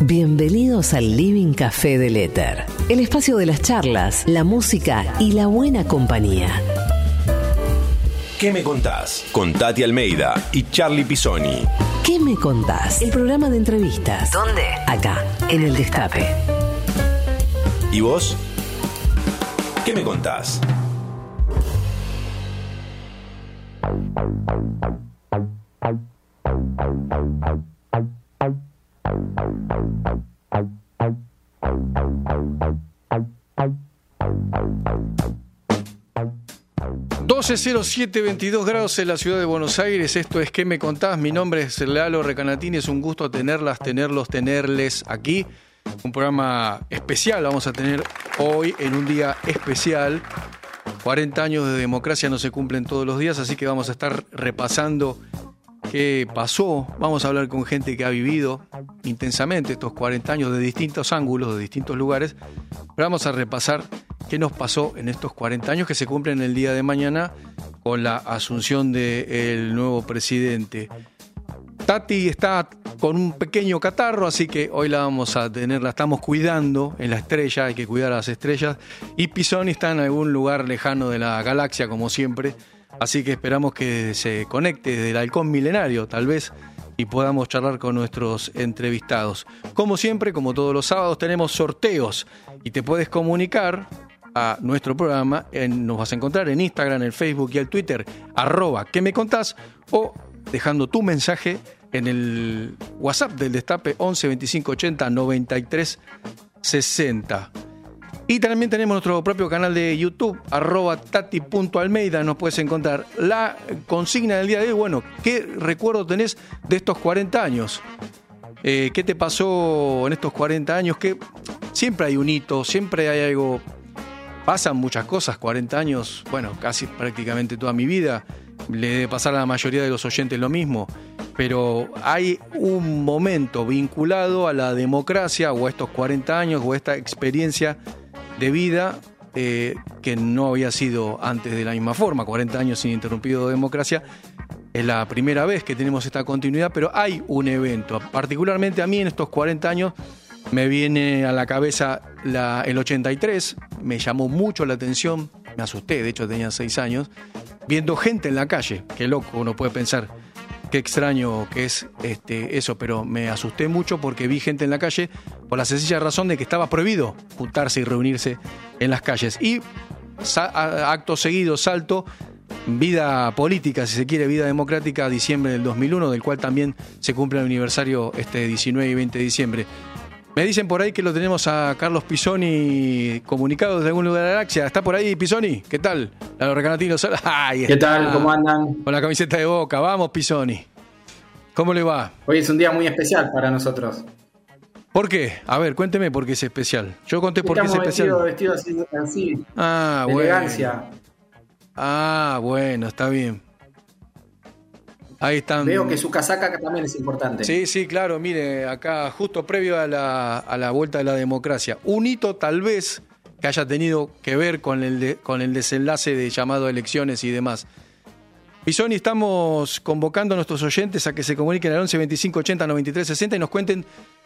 Bienvenidos al Living Café del Éter, el espacio de las charlas, la música y la buena compañía. ¿Qué me contás? Con Tati Almeida y Charlie Pisoni. ¿Qué me contás? El programa de entrevistas. ¿Dónde? Acá, en el Destape. ¿Y vos? ¿Qué me contás? Siete 22 grados en la ciudad de Buenos Aires. Esto es ¿Qué me contás? Mi nombre es Lalo Recanatini. Es un gusto tenerlas, tenerlos, tenerles aquí. Un programa especial vamos a tener hoy en un día especial. 40 años de democracia no se cumplen todos los días, así que vamos a estar repasando qué pasó. Vamos a hablar con gente que ha vivido intensamente estos 40 años de distintos ángulos, de distintos lugares. Pero vamos a repasar qué nos pasó en estos 40 años que se cumplen el día de mañana con la asunción del nuevo presidente. Tati está con un pequeño catarro, así que hoy la vamos a tener, la estamos cuidando en la estrella, hay que cuidar a las estrellas. Y Pisoni está en algún lugar lejano de la galaxia, como siempre. Así que esperamos que se conecte desde el halcón milenario, tal vez, y podamos charlar con nuestros entrevistados. Como siempre, como todos los sábados, tenemos sorteos y te puedes comunicar a nuestro programa. nos vas a encontrar en Instagram, en Facebook y el Twitter, arroba que me contás, o dejando tu mensaje en el WhatsApp del Destape 11 25 80 93 60. Y también tenemos nuestro propio canal de YouTube, arroba tati.almeida, nos puedes encontrar. La consigna del día de hoy, bueno, ¿qué recuerdo tenés de estos 40 años? Eh, ¿Qué te pasó en estos 40 años? Que siempre hay un hito, siempre hay algo pasan muchas cosas, 40 años, bueno, casi prácticamente toda mi vida, le debe pasar a la mayoría de los oyentes lo mismo, pero hay un momento vinculado a la democracia o a estos 40 años o a esta experiencia de vida eh, que no había sido antes de la misma forma, 40 años sin interrumpido democracia. Es la primera vez que tenemos esta continuidad, pero hay un evento, particularmente a mí en estos 40 años me viene a la cabeza el 83, me llamó mucho la atención, me asusté, de hecho tenía seis años, viendo gente en la calle. Qué loco, uno puede pensar, qué extraño que es este, eso, pero me asusté mucho porque vi gente en la calle por la sencilla razón de que estaba prohibido juntarse y reunirse en las calles. Y acto seguido, salto, vida política, si se quiere, vida democrática, diciembre del 2001, del cual también se cumple el aniversario este 19 y 20 de diciembre. Me dicen por ahí que lo tenemos a Carlos Pisoni comunicado desde algún lugar de la galaxia. ¿Está por ahí, Pisoni? ¿Qué tal? A los recanatinos. ¿Qué tal? ¿Cómo andan? Con la camiseta de boca. Vamos, Pisoni. ¿Cómo le va? Hoy es un día muy especial para nosotros. ¿Por qué? A ver, cuénteme por qué es especial. Yo conté por qué es especial. Vestido, vestido así, así. Ah, bueno. Elegancia. Ah, bueno, está bien. Ahí están. Veo que su casaca también es importante. Sí, sí, claro. Mire, acá justo previo a la, a la vuelta de la democracia. Un hito tal vez que haya tenido que ver con el, con el desenlace de llamado a elecciones y demás. Pisoni, estamos convocando a nuestros oyentes a que se comuniquen al 11 25 80 93 60 y nos cuenten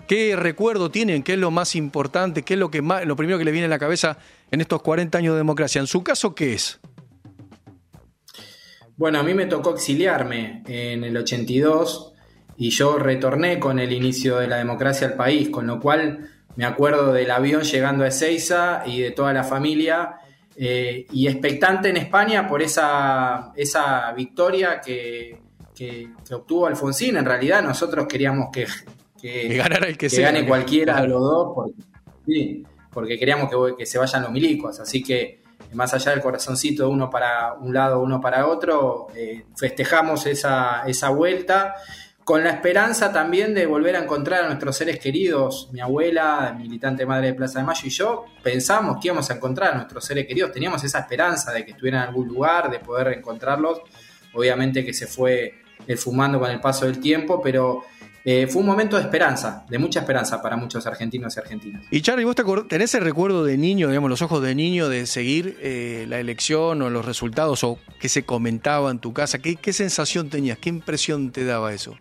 qué recuerdo tienen, qué es lo más importante, qué es lo, que más, lo primero que le viene a la cabeza en estos 40 años de democracia. En su caso, ¿qué es? Bueno, a mí me tocó exiliarme en el 82 y yo retorné con el inicio de la democracia al país, con lo cual me acuerdo del avión llegando a Ezeiza y de toda la familia eh, y expectante en España por esa, esa victoria que, obtuvo Alfonsín. En realidad nosotros queríamos que, que, el que, gane cualquiera de los dos porque, porque queríamos que, que se vayan los milicos. Así que más allá del corazoncito de uno para un lado, uno para otro, eh, festejamos esa, esa vuelta con la esperanza también de volver a encontrar a nuestros seres queridos, mi abuela, militante madre de Plaza de Mayo y yo, pensamos que íbamos a encontrar a nuestros seres queridos, teníamos esa esperanza de que estuvieran en algún lugar, de poder encontrarlos, obviamente que se fue fumando con el paso del tiempo, pero eh, fue un momento de esperanza, de mucha esperanza para muchos argentinos y argentinas. Y Charlie, ¿vos te tenés el recuerdo de niño, digamos, los ojos de niño, de seguir eh, la elección o los resultados o qué se comentaba en tu casa? ¿Qué, sensación tenías? ¿Qué impresión te daba eso?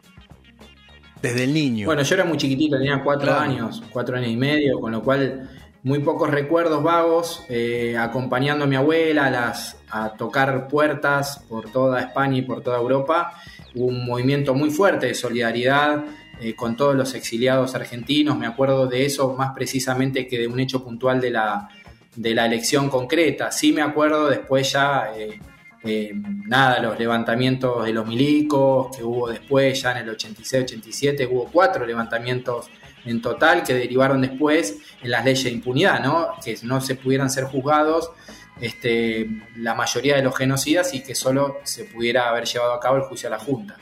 desde el niño. Bueno, yo era muy chiquitito, tenía cuatro años, cuatro años y medio, con lo cual muy pocos recuerdos vagos, eh, acompañando a mi abuela a, las, a tocar puertas por toda España y por toda Europa. Hubo un movimiento muy fuerte de solidaridad eh, con todos los exiliados argentinos. Me acuerdo de eso más precisamente que de un hecho puntual de la, de la elección concreta. Sí me acuerdo después ya, eh, eh, nada, los levantamientos de los milicos que hubo después, ya en el 86-87, hubo cuatro levantamientos en total que derivaron después en las leyes de impunidad, ¿no? que no se pudieran ser juzgados este, la mayoría de los genocidas y que solo se pudiera haber llevado a cabo el juicio a la Junta.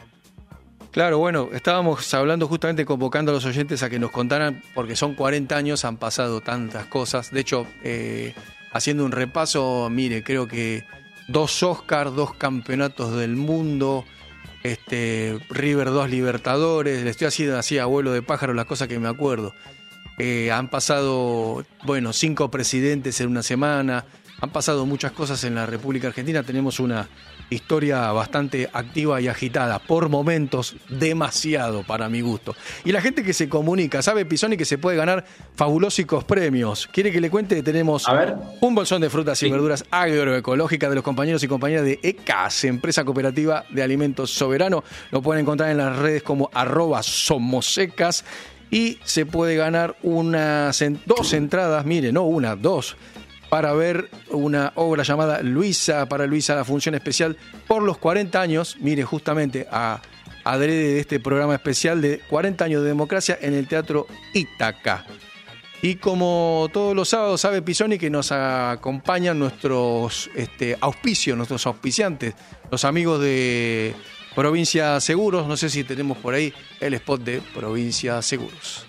Claro, bueno, estábamos hablando justamente convocando a los oyentes a que nos contaran, porque son 40 años, han pasado tantas cosas. De hecho, eh, haciendo un repaso, mire, creo que dos Oscars, dos campeonatos del mundo, este, River dos Libertadores, le estoy haciendo así abuelo de pájaro las cosas que me acuerdo. Eh, han pasado, bueno, cinco presidentes en una semana, han pasado muchas cosas en la República Argentina, tenemos una historia bastante activa y agitada, por momentos demasiado para mi gusto. Y la gente que se comunica, sabe Pisoni que se puede ganar fabulósicos premios. ¿Quiere que le cuente? Tenemos un bolsón de frutas y verduras agroecológicas de los compañeros y compañeras de ECAS, Empresa Cooperativa de Alimentos Soberano. Lo pueden encontrar en las redes como arroba somosecas y se puede ganar unas dos entradas, mire, no una, dos para ver una obra llamada Luisa, para Luisa, la función especial por los 40 años, mire justamente a adrede de este programa especial de 40 años de democracia en el Teatro Ítaca. Y como todos los sábados sabe Pisoni que nos acompañan nuestros este, auspicios, nuestros auspiciantes, los amigos de Provincia Seguros, no sé si tenemos por ahí el spot de Provincia Seguros.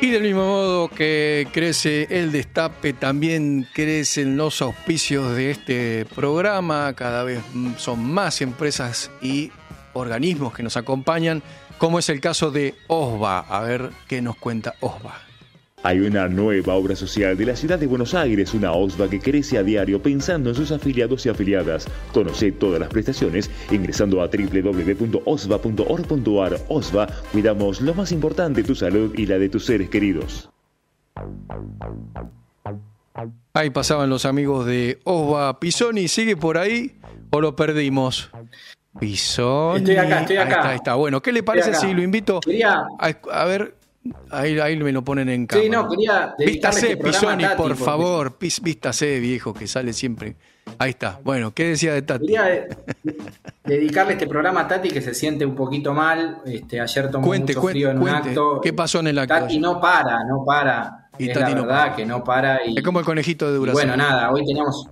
y del mismo modo que crece el destape, también crecen los auspicios de este programa. Cada vez son más empresas y organismos que nos acompañan, como es el caso de OSBA. A ver qué nos cuenta OSBA. Hay una nueva obra social de la ciudad de Buenos Aires, una OSVA que crece a diario pensando en sus afiliados y afiliadas. Conoce todas las prestaciones ingresando a www.osva.org.ar. OSVA, cuidamos lo más importante, tu salud y la de tus seres queridos. Ahí pasaban los amigos de OSVA. Pisoni, ¿sigue por ahí o lo perdimos? Pisoni. Estoy acá, estoy acá. Ahí está, Bueno, ¿qué le parece si lo invito a ver Ahí, ahí me lo ponen en cámara. Sí, no, quería Vístase, este Pisoni, por favor. Vístase, viejo, que sale siempre. Ahí está. Bueno, ¿qué decía de Tati? Quería dedicarle este programa a Tati, que se siente un poquito mal. Este, ayer tomó mucho frío en un acto. ¿Qué pasó en el acto? Tati no para, no para. Y es Tati la verdad que no para. Y, es como el conejito de duración. Bueno, nada, hoy tenemos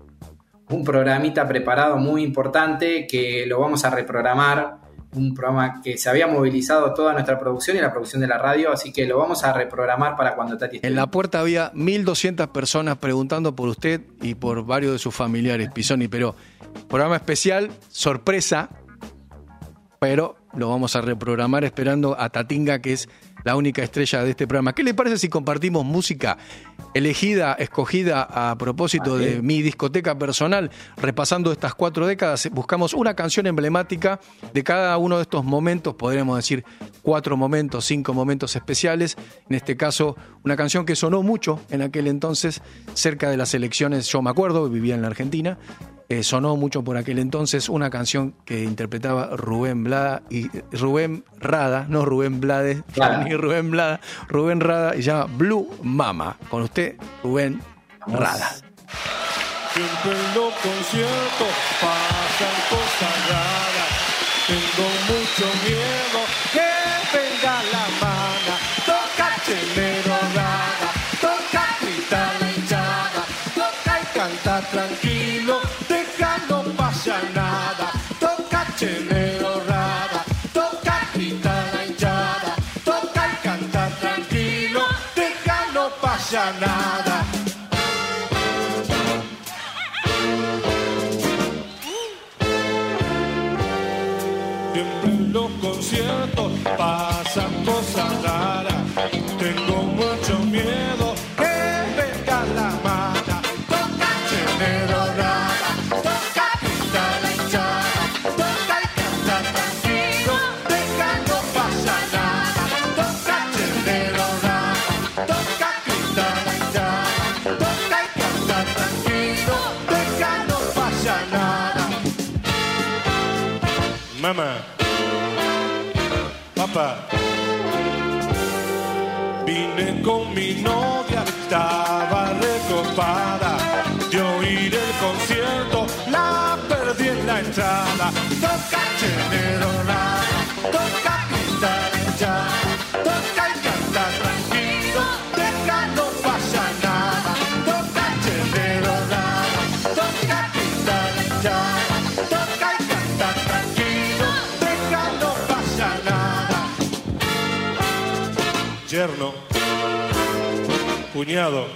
un programita preparado muy importante que lo vamos a reprogramar un programa que se había movilizado toda nuestra producción y la producción de la radio, así que lo vamos a reprogramar para cuando Tati esté. En la puerta había 1.200 personas preguntando por usted y por varios de sus familiares, Pisoni, pero programa especial, sorpresa, pero lo vamos a reprogramar esperando a Tatinga, que es la única estrella de este programa. ¿Qué le parece si compartimos música elegida, escogida a propósito de mi discoteca personal? Repasando estas cuatro décadas, buscamos una canción emblemática de cada uno de estos momentos, podríamos decir cuatro momentos, cinco momentos especiales. En este caso, una canción que sonó mucho en aquel entonces, cerca de las elecciones, yo me acuerdo, vivía en la Argentina, eh, sonó mucho por aquel entonces una canción que interpretaba Rubén Blada y Rubén Rada, no Rubén Blades, ni Rubén Blada, Rubén Rada y se llama Blue Mama. Con usted, Rubén Rada. Siempre en los conciertos pasan cosas raras. Tengo mucho miedo Mamá, papá, vine con mi novia, estaba recopada. De oír el concierto, la perdí en la entrada. Toca rara, toca pintar Yerno, cuñado.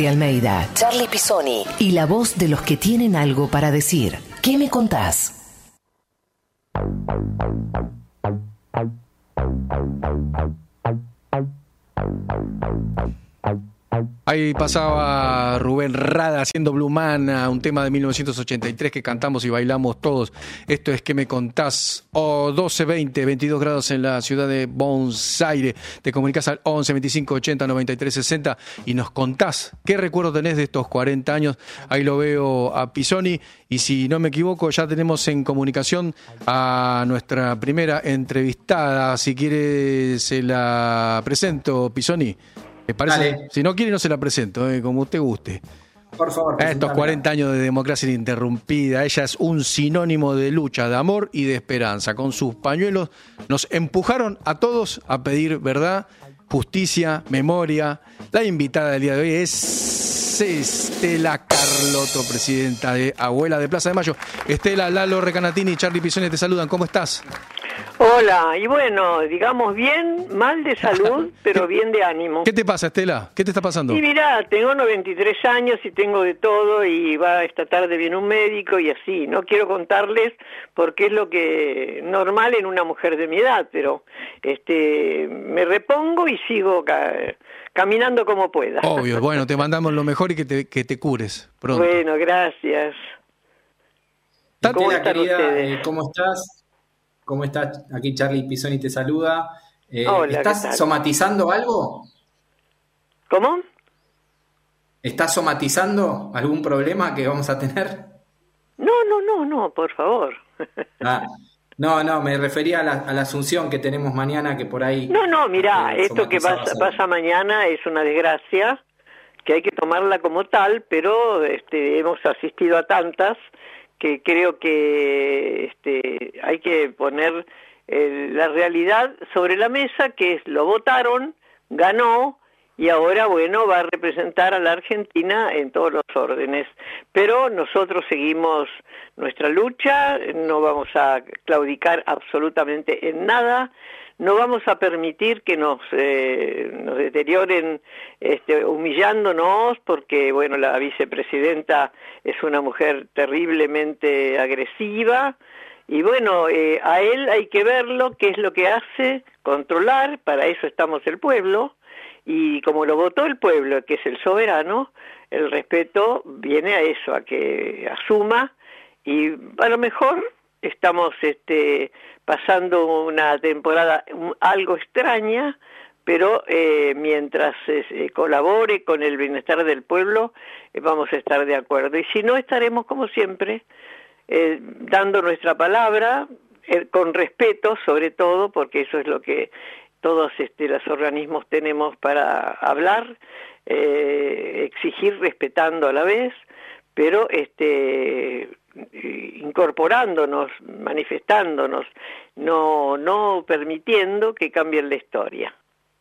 Tati Almeida, Charlie Pisoni y la voz de los que tienen algo para decir. ¿Qué me contás? Ahí pasaba Rubén Rada haciendo Blue Mana, un tema de 1983 que cantamos y bailamos todos. Esto es que me contás. O 12, 20, 22 grados en la ciudad de Buenos Aires. Te comunicas al 11 25 80 93 60 y nos contás qué recuerdo tenés de estos 40 años. Ahí lo veo a Pisoni. Y si no me equivoco, ya tenemos en comunicación a nuestra primera entrevistada. Si quiere, se la presento, Pisoni. ¿Te parece? Dale. Si no quiere, no se la presento, eh, como usted guste. Por favor. A estos presentame. 40 años de democracia ininterrumpida, ella es un sinónimo de lucha, de amor y de esperanza. Con sus pañuelos nos empujaron a todos a pedir verdad, justicia, memoria. La invitada del día de hoy es Estela Carlotto, presidenta de Abuela de Plaza de Mayo. Estela, Lalo Recanatini y Charlie Pisoni te saludan. ¿Cómo estás? Hola, y bueno, digamos bien, mal de salud, pero bien de ánimo. ¿Qué te pasa, Estela? ¿Qué te está pasando? Y mira, tengo 93 años y tengo de todo y va esta tarde viene un médico y así. No quiero contarles porque es lo que normal en una mujer de mi edad, pero este me repongo y sigo ca- caminando como pueda. Obvio, bueno, te mandamos lo mejor y que te, que te cures pronto. Bueno, gracias. ¿Cómo están querida, ustedes? eh, ¿cómo estás? ¿Cómo estás? Aquí Charlie Pisoni te saluda. Eh. ¿Estás somatizando algo? ¿Cómo? ¿Estás somatizando algún problema que vamos a tener? No, no, no, no, por favor. Ah, no, no, me refería a la, a la asunción que tenemos mañana, que por ahí... No, no, mira, eh, esto que pasa, pasa mañana es una desgracia que hay que tomarla como tal, pero este, hemos asistido a tantas que creo que este, hay que poner eh, la realidad sobre la mesa, que es lo votaron, ganó, y ahora, bueno, va a representar a la Argentina en todos los órdenes. Pero nosotros seguimos nuestra lucha, no vamos a claudicar absolutamente en nada, no vamos a permitir que nos, eh, nos deterioren este, humillándonos, porque, bueno, la vicepresidenta es una mujer terriblemente agresiva, y bueno, eh, a él hay que verlo, qué es lo que hace, controlar, para eso estamos el pueblo, y como lo votó el pueblo, que es el soberano, el respeto viene a eso, a que asuma. Y a lo mejor estamos este, pasando una temporada algo extraña, pero eh, mientras eh, colabore con el bienestar del pueblo, eh, vamos a estar de acuerdo. Y si no, estaremos como siempre, dando nuestra palabra, con respeto sobre todo, porque eso es lo que todos este, los organismos tenemos para hablar, eh, exigir respetando a la vez, pero este, incorporándonos, manifestándonos, no, no permitiendo que cambien la historia.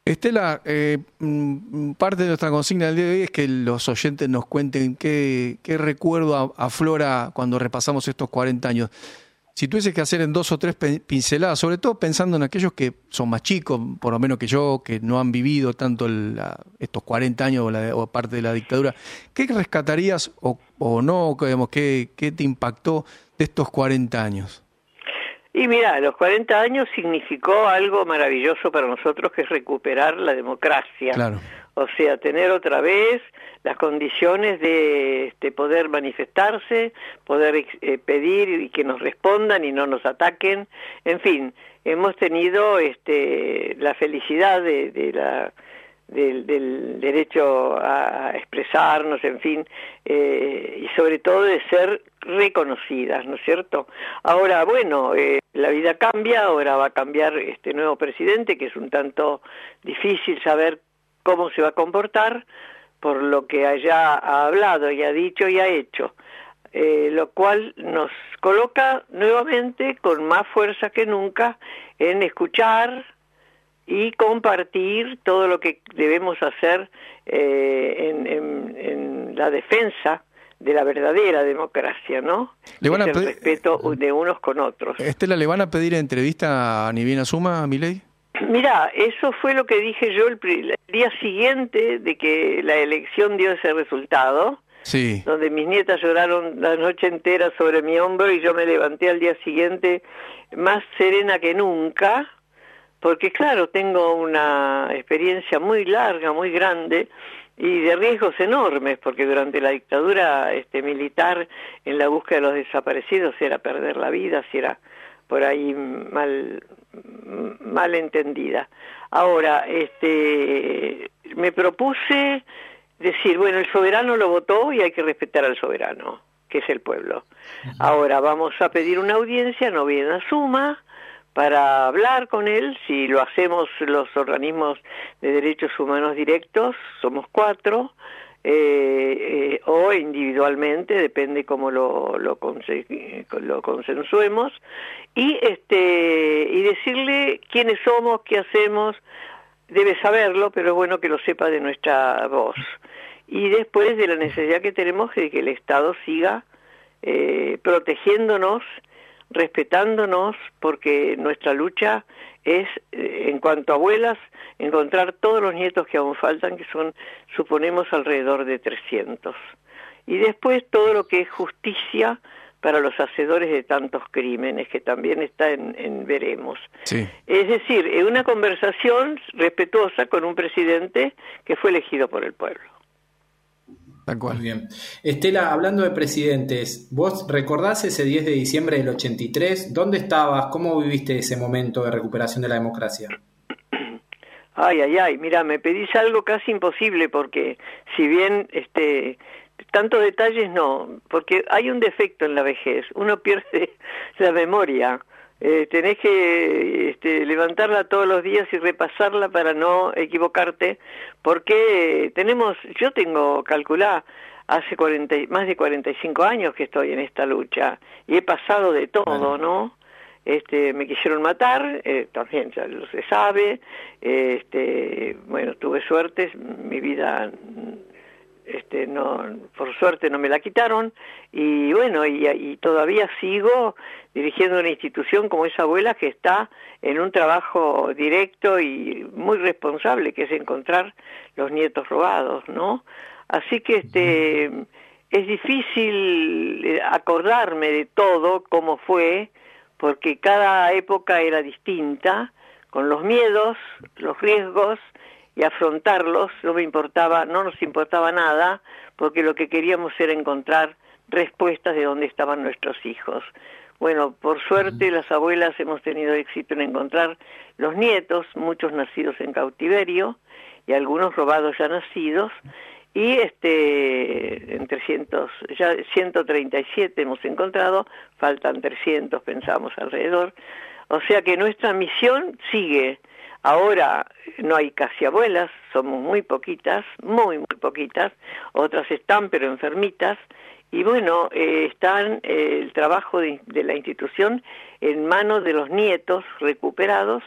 Estela, eh, mm, parte de nuestra consigna del día de hoy es que los oyentes nos cuenten qué, qué recuerdo aflora cuando repasamos estos 40 años si tuviese que hacer en dos o tres pinceladas, sobre todo pensando en aquellos que son más chicos, por lo menos que yo, que no han vivido tanto estos 40 años o, parte de la dictadura, ¿qué rescatarías o, no? Digamos, ¿qué, ¿Qué te impactó de estos 40 años? Y mira, los 40 años significó algo maravilloso para nosotros que es recuperar la democracia. Claro. O sea, tener otra vez las condiciones de este, poder manifestarse, poder eh, pedir y que nos respondan y no nos ataquen. En fin, hemos tenido este, la felicidad de, la, del, derecho a expresarnos, en fin, eh, y sobre todo de ser reconocidas, ¿no es cierto? Ahora, bueno, eh, la vida cambia, ahora va a cambiar este nuevo presidente, que es un tanto difícil saber cómo se va a comportar, por lo que haya hablado y ha dicho y ha hecho, eh, lo cual nos coloca nuevamente con más fuerza que nunca en escuchar y compartir todo lo que debemos hacer eh, en, la defensa de la verdadera democracia, ¿no? Le van a el respeto de unos con otros. Estela, ¿le van a pedir entrevista a Nivina Suma, a ley? Mira, eso fue lo que dije yo el, día siguiente de que la elección dio ese resultado. Sí. Donde mis nietas lloraron la noche entera sobre mi hombro y yo me levanté al día siguiente más serena que nunca, porque claro, tengo una experiencia muy larga, muy grande y de riesgos enormes, porque durante la dictadura este, militar en la búsqueda de los desaparecidos era perder la vida, si era por ahí mal, mal entendida. Ahora, este, me propuse decir, bueno, el soberano lo votó y hay que respetar al soberano, que es el pueblo. Ahora vamos a pedir una audiencia, no bien a suma, para hablar con él, si lo hacemos los organismos de derechos humanos directos, somos cuatro, eh, eh, o individualmente, depende cómo lo, lo, lo consensuemos, y, este, y decirle quiénes somos, qué hacemos, debe saberlo, pero es bueno que lo sepa de nuestra voz. Y después de la necesidad que tenemos de que el Estado siga eh, protegiéndonos, respetándonos, porque nuestra lucha es, eh, en cuanto a abuelas, encontrar todos los nietos que aún faltan, que son, suponemos, alrededor de 300. Y después todo lo que es justicia para los hacedores de tantos crímenes, que también está en, veremos. Es decir, una conversación respetuosa con un presidente que fue elegido por el pueblo. Muy bien. Estela, hablando de presidentes, ¿vos recordás ese 10 de diciembre del 83? ¿Dónde estabas? ¿Cómo viviste ese momento de recuperación de la democracia? Ay, ay, ay, mira, me pedís algo casi imposible porque si bien este tantos detalles no, porque hay un defecto en la vejez, uno pierde la memoria. Eh, tenés que este, levantarla todos los días y repasarla para no equivocarte, porque tenemos, yo tengo calculada hace 40, más de 45 años que estoy en esta lucha y he pasado de todo, ¿no? Este, me quisieron matar, eh, también ya lo se sabe, este, bueno, tuve suerte, mi vida este, no, por suerte no me la quitaron y bueno, y, todavía sigo dirigiendo una institución como esa abuela que está en un trabajo directo y muy responsable que es encontrar los nietos robados, ¿no? Así que este es difícil eh, acordarme de todo cómo fue porque cada época era distinta con los miedos, los riesgos y afrontarlos no me importaba, no nos importaba nada, porque lo que queríamos era encontrar respuestas de dónde estaban nuestros hijos. Bueno, por suerte las abuelas hemos tenido éxito en encontrar los nietos, muchos nacidos en cautiverio y algunos robados ya nacidos, y este en 300 ya 137 hemos encontrado, faltan 300 pensamos alrededor. O sea que nuestra misión sigue Ahora no hay casi abuelas, somos muy poquitas, muy, muy poquitas, otras están pero enfermitas, y bueno, eh, están eh, el trabajo de, la institución en manos de los nietos recuperados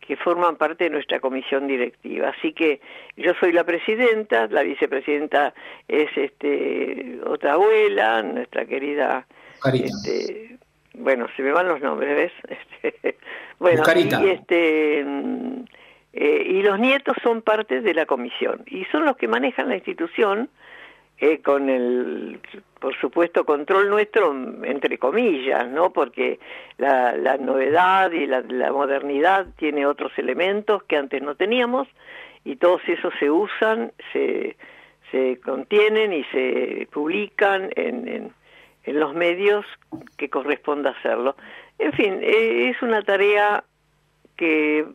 que forman parte de nuestra comisión directiva. Así que yo soy la presidenta, la vicepresidenta es este otra abuela, nuestra querida este, bueno, se me van los nombres, ¿ves? Este, bueno, y este eh, y los nietos son parte de la comisión y son los que manejan la institución eh, con el, por supuesto, control nuestro, entre comillas, ¿no? Porque la, la novedad y la, la, modernidad tiene otros elementos que antes no teníamos y todos esos se usan, se, se contienen y se publican en, en en los medios que corresponda hacerlo. En fin, eh, es una tarea que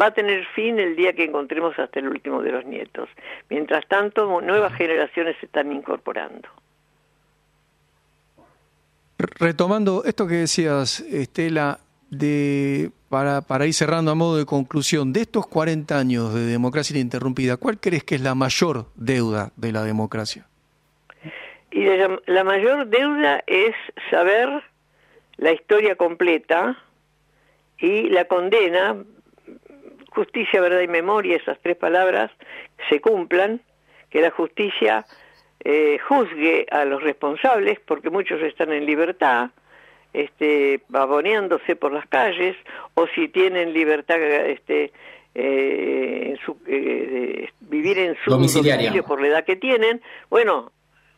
va a tener fin el día que encontremos hasta el último de los nietos. Mientras tanto, nuevas generaciones se están incorporando. Retomando esto que decías, Estela, de, para, para ir cerrando a modo de conclusión, de estos 40 años de democracia ininterrumpida, ¿cuál crees que es la mayor deuda de la democracia? Y la, mayor deuda es saber la historia completa y la condena, justicia, verdad y memoria, esas tres palabras se cumplan, que la justicia eh, juzgue a los responsables, porque muchos están en libertad, este, pavoneándose por las calles, o si tienen libertad, este, eh, eh, vivir en su domicilio por la edad que tienen, bueno,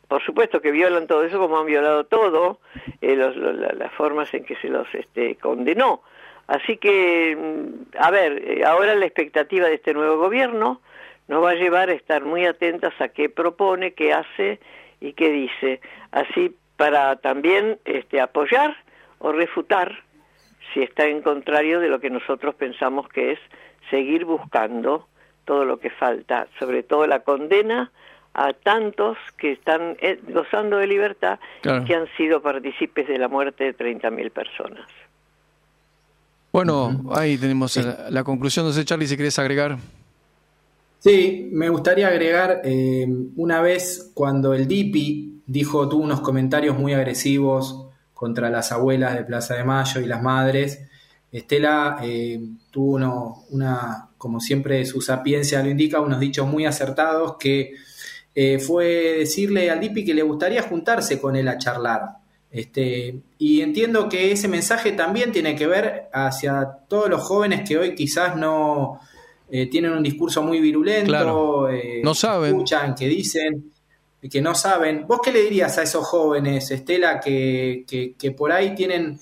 por supuesto que violan todo eso como han violado todo eh, las formas en que se los este, condenó. Así que, mm, a ver, eh, ahora la expectativa de este nuevo gobierno nos va a llevar a estar muy atentas a qué propone, qué hace y qué dice. Así para también este, apoyar o refutar si está en contrario de lo que nosotros pensamos que es seguir buscando todo lo que falta, sobre todo la condena a tantos que están eh, gozando de libertad que han sido partícipes de la muerte de 30.000 personas. Bueno, ahí tenemos la, conclusión. No sé, Charlie, si querés agregar. Sí, me gustaría agregar eh, una vez cuando el DIPI dijo, tuvo unos comentarios muy agresivos contra las abuelas de Plaza de Mayo y las madres. Estela eh, tuvo una, como siempre su sapiencia lo indica, unos dichos muy acertados que eh, fue decirle al DIPI que le gustaría juntarse con él a charlar. Este, y entiendo que ese mensaje también tiene que ver hacia todos los jóvenes que hoy quizás no eh, tienen un discurso muy virulento, eh, no saben. escuchan, que dicen, que no saben. ¿Vos qué le dirías a esos jóvenes, Estela, que, que, por ahí tienen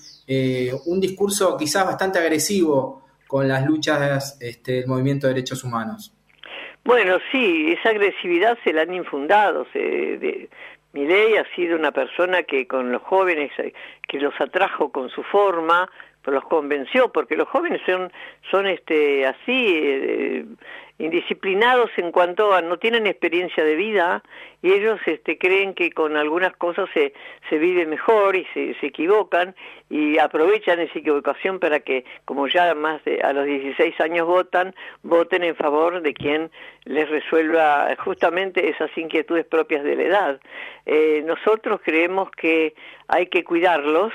un discurso quizás bastante agresivo con las luchas este, del movimiento de derechos humanos? Bueno, sí, esa agresividad se la han infundado. Se, de, ha sido una persona que con los jóvenes, eh, que los atrajo con su forma, los convenció, porque los jóvenes son, son este, así, eh, indisciplinados en cuanto a no tienen experiencia de vida y ellos este, creen que con algunas cosas se, se vive mejor y se, se equivocan y aprovechan esa equivocación para que, como ya más de a los 16 años votan, voten en favor de quien les resuelva justamente esas inquietudes propias de la edad. Eh, nosotros creemos que hay que cuidarlos,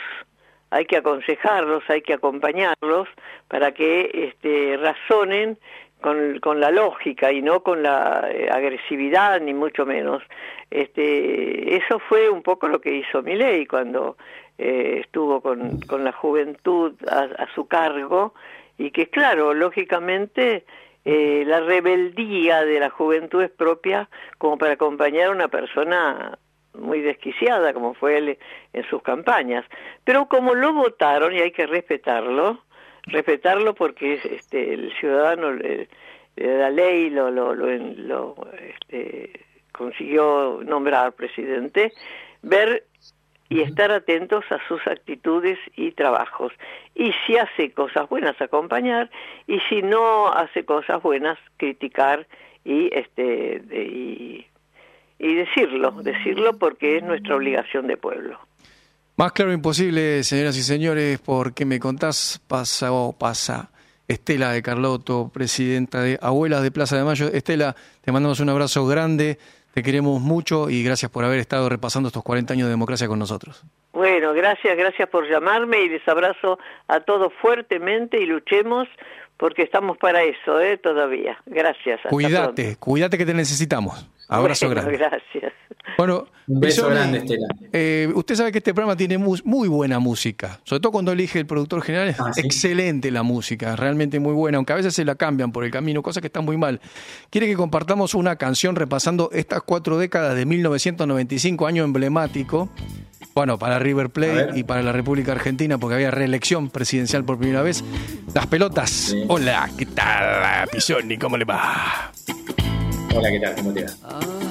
hay que aconsejarlos, hay que acompañarlos para que este, razonen con, con la lógica y no con la eh, agresividad ni mucho menos. Este, eso fue un poco lo que hizo Milei cuando eh, estuvo con, con la juventud a, a, su cargo y que claro, lógicamente eh, la rebeldía de la juventud es propia como para acompañar a una persona muy desquiciada como fue él en sus campañas. Pero como lo votaron y hay que respetarlo, respetarlo porque es este el ciudadano eh, la ley lo lo, lo, lo este, consiguió nombrar presidente ver y estar atentos a sus actitudes y trabajos. Y si hace cosas buenas acompañar y si no hace cosas buenas criticar y este de, y, y decirlo decirlo porque es nuestra obligación de pueblo más claro imposible, señoras y señores, porque me contás, pasa o pasa. Estela de Carlotto, presidenta de Abuelas de Plaza de Mayo. Estela, te mandamos un abrazo grande, te queremos mucho y gracias por haber estado repasando estos 40 años de democracia con nosotros. Bueno, gracias, gracias por llamarme y les abrazo a todos fuertemente y luchemos porque estamos para eso, ¿eh? Todavía. Gracias. Cuídate, cuídate que te necesitamos. Abrazo bueno, grande. Gracias. Bueno, Un beso grande, Estela. eh, usted sabe que este programa tiene mu- muy buena música, sobre todo cuando elige el productor general, es Ah, ¿sí? excelente la música, realmente muy buena, aunque a veces se la cambian por el camino, cosa que está muy mal. ¿Quiere que compartamos una canción repasando estas cuatro décadas de 1995, año emblemático? Bueno, para River Plate y para la República Argentina, porque había reelección presidencial por primera vez. Las pelotas. Sí. Hola, ¿qué tal, Pisoni? ¿Cómo le va? Hola, ¿qué tal? ¿Cómo te va?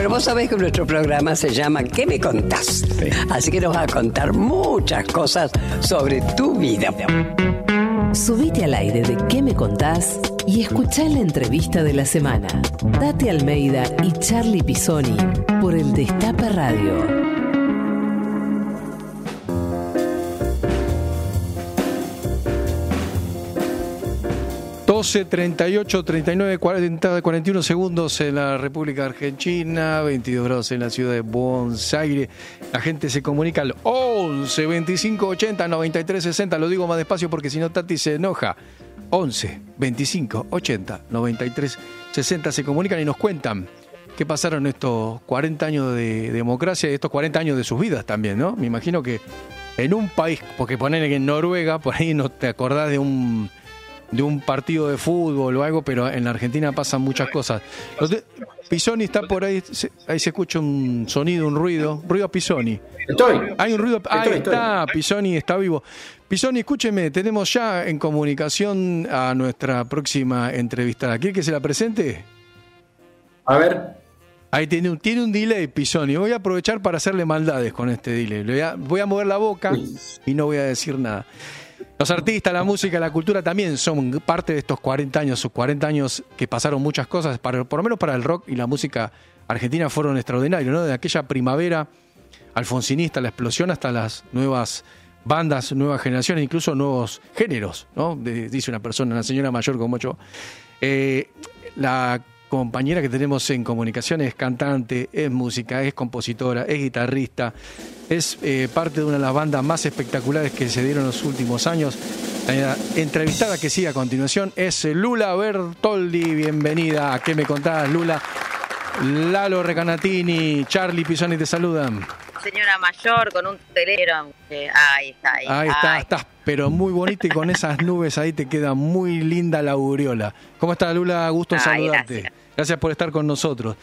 Bueno, vos sabés que nuestro programa se llama ¿Qué me contás? Así que nos va a contar muchas cosas sobre tu vida. Subite al aire de ¿Qué me contás? y escuchá la entrevista de la semana. Tati Almeida y Charlie Pisoni por el Destape Radio. 12, 38, 39, 40, 41 segundos en la República Argentina, 22 grados en la ciudad de Buenos Aires. La gente se comunica al 11 25 80 93 60. Lo digo más despacio porque si no Tati se enoja. 11 25 80 93 60 se comunican y nos cuentan qué pasaron estos 40 años de democracia y estos 40 años de sus vidas también, ¿no? Me imagino que en un país, porque ponen en Noruega, por ahí no te acordás de un de un partido de fútbol o algo, pero en la Argentina pasan muchas cosas. Pisoni está por ahí, ahí se escucha un sonido, un ruido, ruido a Pisoni. Estoy. Hay un ruido, ahí está, Pisoni está vivo. Pisoni, escúcheme, tenemos ya en comunicación a nuestra próxima entrevistada. ¿Quiere que se la presente? A ver. Ahí tiene un, tiene un delay, Pisoni. Voy a aprovechar para hacerle maldades con este delay. Voy a, voy a mover la boca y no voy a decir nada. Los artistas, la música, la cultura también son parte de estos 40 años, sus 40 años que pasaron muchas cosas, por lo menos para el rock y la música argentina fueron extraordinarios, ¿no? De aquella primavera alfonsinista, la explosión, hasta las nuevas bandas, nuevas generaciones, incluso nuevos géneros, ¿no? dice una persona, una señora mayor como yo. Eh, la compañera que tenemos en comunicación es cantante, es música, es compositora, es guitarrista, es eh, parte de una de las bandas más espectaculares que se dieron en los últimos años. La entrevistada que sigue a continuación es Lula Bertoldi. Bienvenida a ¿Qué me contás, Lula? Lalo Recanatini, Charlie Pisoni te saludan. Señora mayor con un teléfono. ahí está, ahí, ahí está, estás pero muy bonita y con esas nubes ahí te queda muy linda la aureola. ¿Cómo estás, Lula? Gusto en saludarte. Gracias. Por estar con nosotros.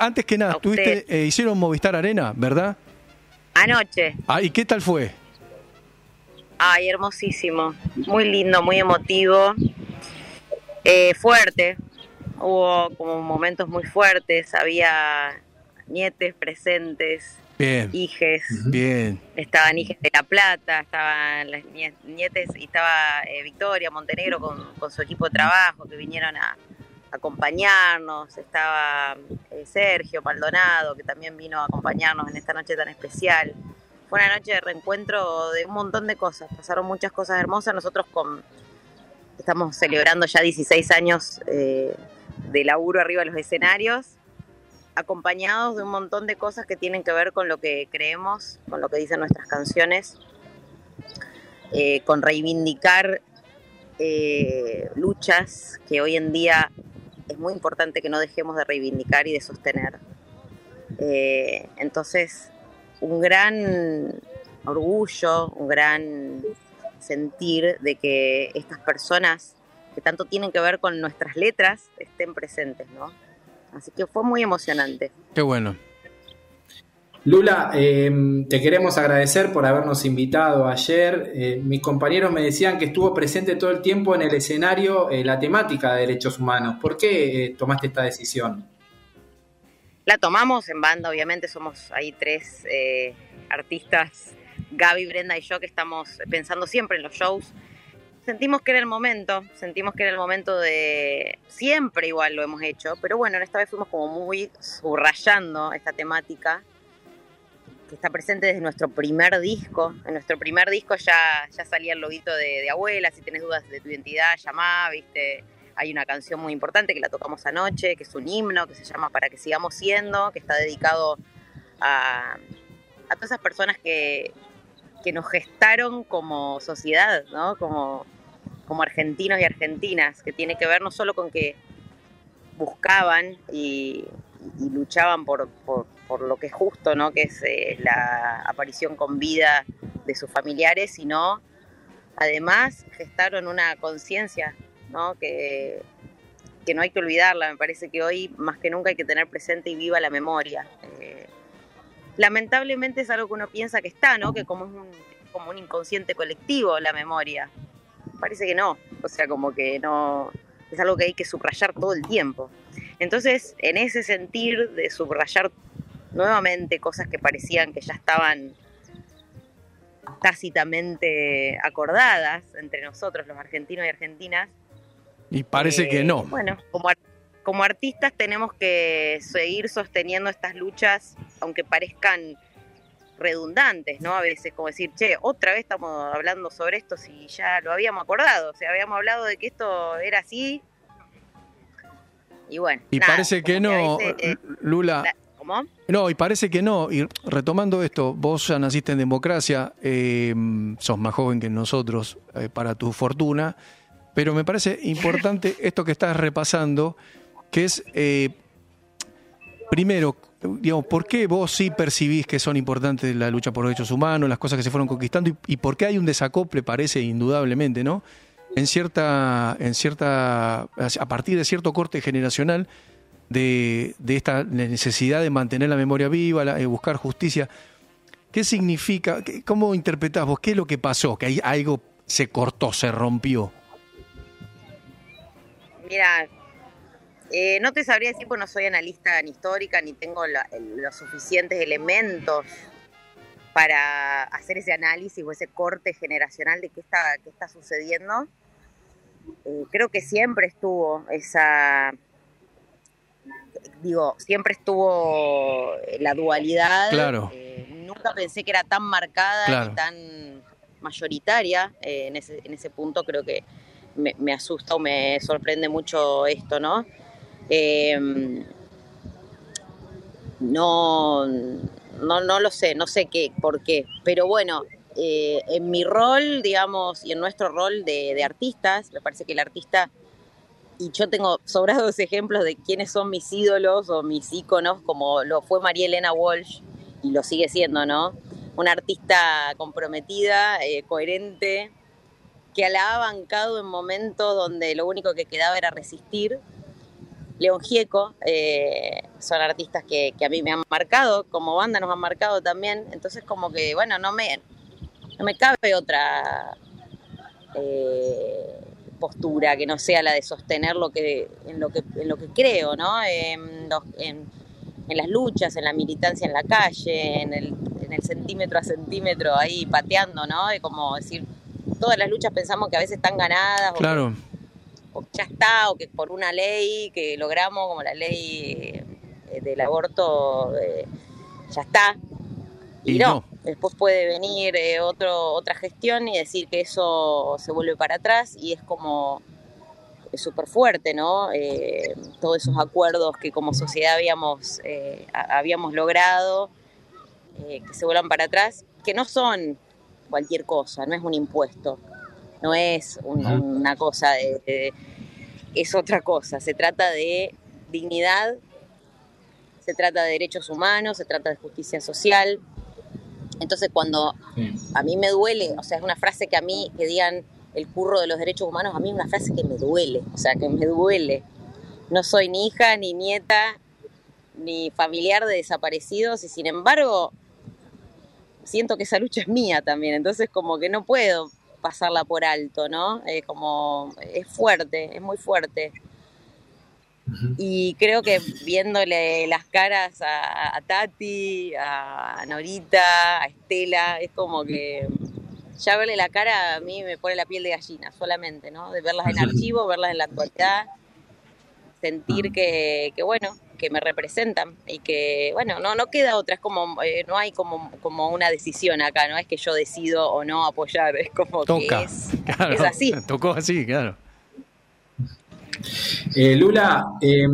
antes que nada, estuviste, eh, hicieron Movistar Arena, ¿verdad? Anoche. Ah, ¿y qué tal fue? Ay, hermosísimo. Muy lindo, muy emotivo. Eh, fuerte. Hubo como momentos muy fuertes. Había nietes presentes. Bien. Hijes. Bien. Estaban Hijes de La Plata, estaban las nietes y estaba eh, Victoria Montenegro con, su equipo de trabajo que vinieron a, acompañarnos. Estaba eh, Sergio Maldonado que también vino a acompañarnos en esta noche tan especial. Fue una noche de reencuentro de un montón de cosas. Pasaron muchas cosas hermosas. Nosotros con estamos celebrando ya 16 años eh, de laburo arriba de los escenarios acompañados de un montón de cosas que tienen que ver con lo que creemos, con lo que dicen nuestras canciones, eh, con reivindicar luchas que hoy en día es muy importante que no dejemos de reivindicar y de sostener. Eh, entonces, un gran orgullo, un gran sentir de que estas personas que tanto tienen que ver con nuestras letras estén presentes, ¿no? Así que fue muy emocionante. Qué bueno. Lula, eh, te queremos agradecer por habernos invitado ayer. Eh, mis compañeros me decían que estuvo presente todo el tiempo en el escenario eh, la temática de derechos humanos. ¿Por qué tomaste esta decisión? La tomamos en banda, obviamente somos ahí tres artistas, Gaby, Brenda y yo, que estamos pensando siempre en los shows sentimos que era el momento, sentimos que era el momento de, siempre igual lo hemos hecho, pero bueno, esta vez fuimos como muy subrayando esta temática que está presente desde nuestro primer disco. En nuestro primer disco ya, ya salía el loguito de, abuela, si tienes dudas de tu identidad, llamá, viste. Hay una canción muy importante que la tocamos anoche, que es un himno, que se llama Para que sigamos siendo, que está dedicado a, a todas esas personas que, que nos gestaron como sociedad, ¿no? Como, como argentinos y argentinas, que tiene que ver no solo con que buscaban y, luchaban por, lo que es justo, ¿no? que es eh, la aparición con vida de sus familiares, sino además gestaron una conciencia ¿no? que, que, no hay que olvidarla. Me parece que hoy más que nunca hay que tener presente y viva la memoria. Eh, lamentablemente es algo que uno piensa que está, ¿no? que como es un, como un inconsciente colectivo la memoria parece que no, o sea, como que no, es algo que hay que subrayar todo el tiempo. Entonces, en ese sentir de subrayar nuevamente cosas que parecían que ya estaban tácitamente acordadas entre nosotros, los argentinos y argentinas. Y parece eh, que no. Bueno, como, ar- como artistas tenemos que seguir sosteniendo estas luchas, aunque parezcan redundantes, ¿no? A veces, como decir, che, otra vez estamos hablando sobre esto si ya lo habíamos acordado, o sea, habíamos hablado de que esto era así. Y bueno. Y nada, parece que no, veces, eh, Lula. la- ¿Cómo? No, y parece que no. Y retomando esto, vos ya naciste en democracia, eh, sos más joven que nosotros, eh, para tu fortuna, pero me parece importante esto que estás repasando, que es, eh, primero, digamos, ¿por qué vos sí percibís que son importantes la lucha por derechos humanos, las cosas que se fueron conquistando, y, y por qué hay un desacople, parece indudablemente, ¿no? En cierta, en cierta, a partir de cierto corte generacional, de, de esta necesidad de mantener la memoria viva, la- eh, buscar justicia. ¿Qué significa? ¿Cómo interpretás vos? ¿Qué es lo que pasó? Que hay algo se cortó, se rompió. Mira, eh, no te sabría decir porque no soy analista ni histórica ni tengo los suficientes elementos para hacer ese análisis o ese corte generacional de qué está, qué está sucediendo. Eh, creo que siempre estuvo esa, digo, siempre estuvo la dualidad. Claro. Eh, nunca pensé que era tan marcada Claro. y tan mayoritaria. Eh, en, ese, en ese punto creo que me, me asusta o me sorprende mucho esto, ¿no? Eh, no, no, no lo sé, no sé qué, por qué, pero bueno, eh, en mi rol, digamos, y en nuestro rol de, de artistas, me parece que el artista, y yo tengo sobrados ejemplos de quiénes son mis ídolos o mis íconos, como lo fue María Elena Walsh, y lo sigue siendo, ¿no? Una artista comprometida, eh, coherente, que la ha bancado en momentos donde lo único que quedaba era resistir. León Gieco, eh, son artistas que, a mí me han marcado, como banda nos han marcado también, entonces como que, bueno, no me, no me cabe otra eh, postura que no sea la de sostener lo que, en, lo que, en lo que creo, ¿no? En, los- en- en las luchas, en la militancia en la calle, en el, en el centímetro a centímetro ahí pateando, ¿no? De como decir, todas las luchas pensamos que a veces están ganadas o que Claro. o ya está, o que por una ley que logramos, como la ley eh, del aborto, eh, ya está. Y, Y no, no. Después puede venir eh, otro, otra gestión y decir que eso se vuelve para atrás y es como súper fuerte, ¿no? Eh, todos esos acuerdos que como sociedad habíamos, eh, habíamos logrado, que se vuelvan para atrás, que no son cualquier cosa, no es un impuesto, no es un- una cosa de, de- es otra cosa, se trata de dignidad, se trata de derechos humanos, se trata de justicia social. Entonces cuando a mí me duele, o sea, es una frase que a mí, que digan el curro de los derechos humanos, a mí es una frase que me duele, o sea, que me duele. No soy ni hija, ni nieta, ni familiar de desaparecidos y sin embargo siento que esa lucha es mía también, entonces como que no puedo pasarla por alto, ¿no? Eh, como es fuerte, es muy fuerte. Y creo que viéndole las caras a, a Tati, a Norita, a Estela, es como que ya verle la cara a mí me pone la piel de gallina solamente, ¿no? De verlas en archivo, verlas en la actualidad, sentir que, que bueno, que me representan y que, bueno, no, no queda otra, es como, eh, no hay como, como una decisión acá, no es que yo decido o no apoyar, es como que Toca. es, Claro, es así. Tocó así, claro. Eh, Lula, eh,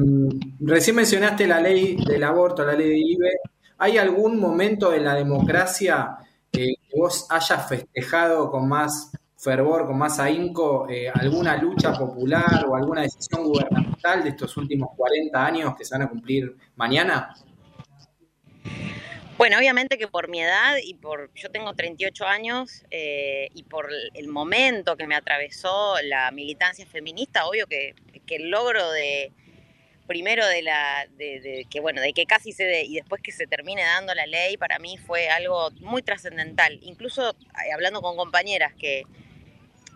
recién mencionaste la ley del aborto, la ley de IBE. ¿Hay algún momento en la democracia eh, que vos hayas festejado con más fervor, con más ahínco, eh, alguna lucha popular o alguna decisión gubernamental de estos últimos 40 años que se van a cumplir mañana? Bueno, obviamente que por mi edad y por, yo tengo 38 años eh, y por el momento que me atravesó la militancia feminista, obvio que, el logro de, primero de la, de, de que bueno, de que casi se dé y después que se termine dando la ley, para mí fue algo muy trascendental. Incluso eh, hablando con compañeras que,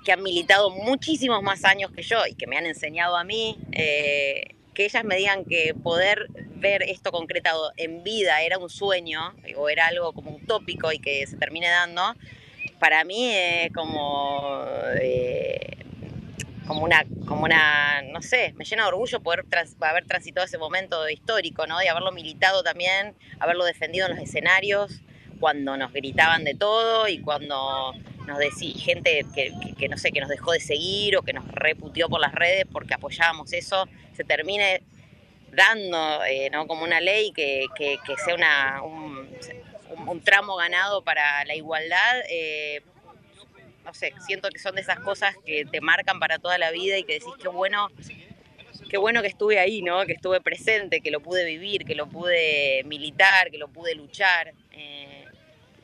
que han militado muchísimos más años que yo y que me han enseñado a mí, eh, que ellas me digan que poder ver esto concretado en vida era un sueño o era algo como utópico y que se termine dando, para mí es como, eh, como, una, como una, no sé, me llena de orgullo poder trans- haber transitado ese momento histórico, ¿no? De haberlo militado también, haberlo defendido en los escenarios, cuando nos gritaban de todo y cuando nos decía gente que, que- que no sé, que nos dejó de seguir o que nos reputió por las redes porque apoyábamos eso, se termine dando eh, ¿no? como una ley que, que- sea una, un, un- un tramo ganado para la igualdad, eh, no sé, siento que son de esas cosas que te marcan para toda la vida y que decís qué bueno, qué bueno que estuve ahí, ¿no? Que estuve presente, que lo pude vivir, que lo pude militar, que lo pude luchar. eh,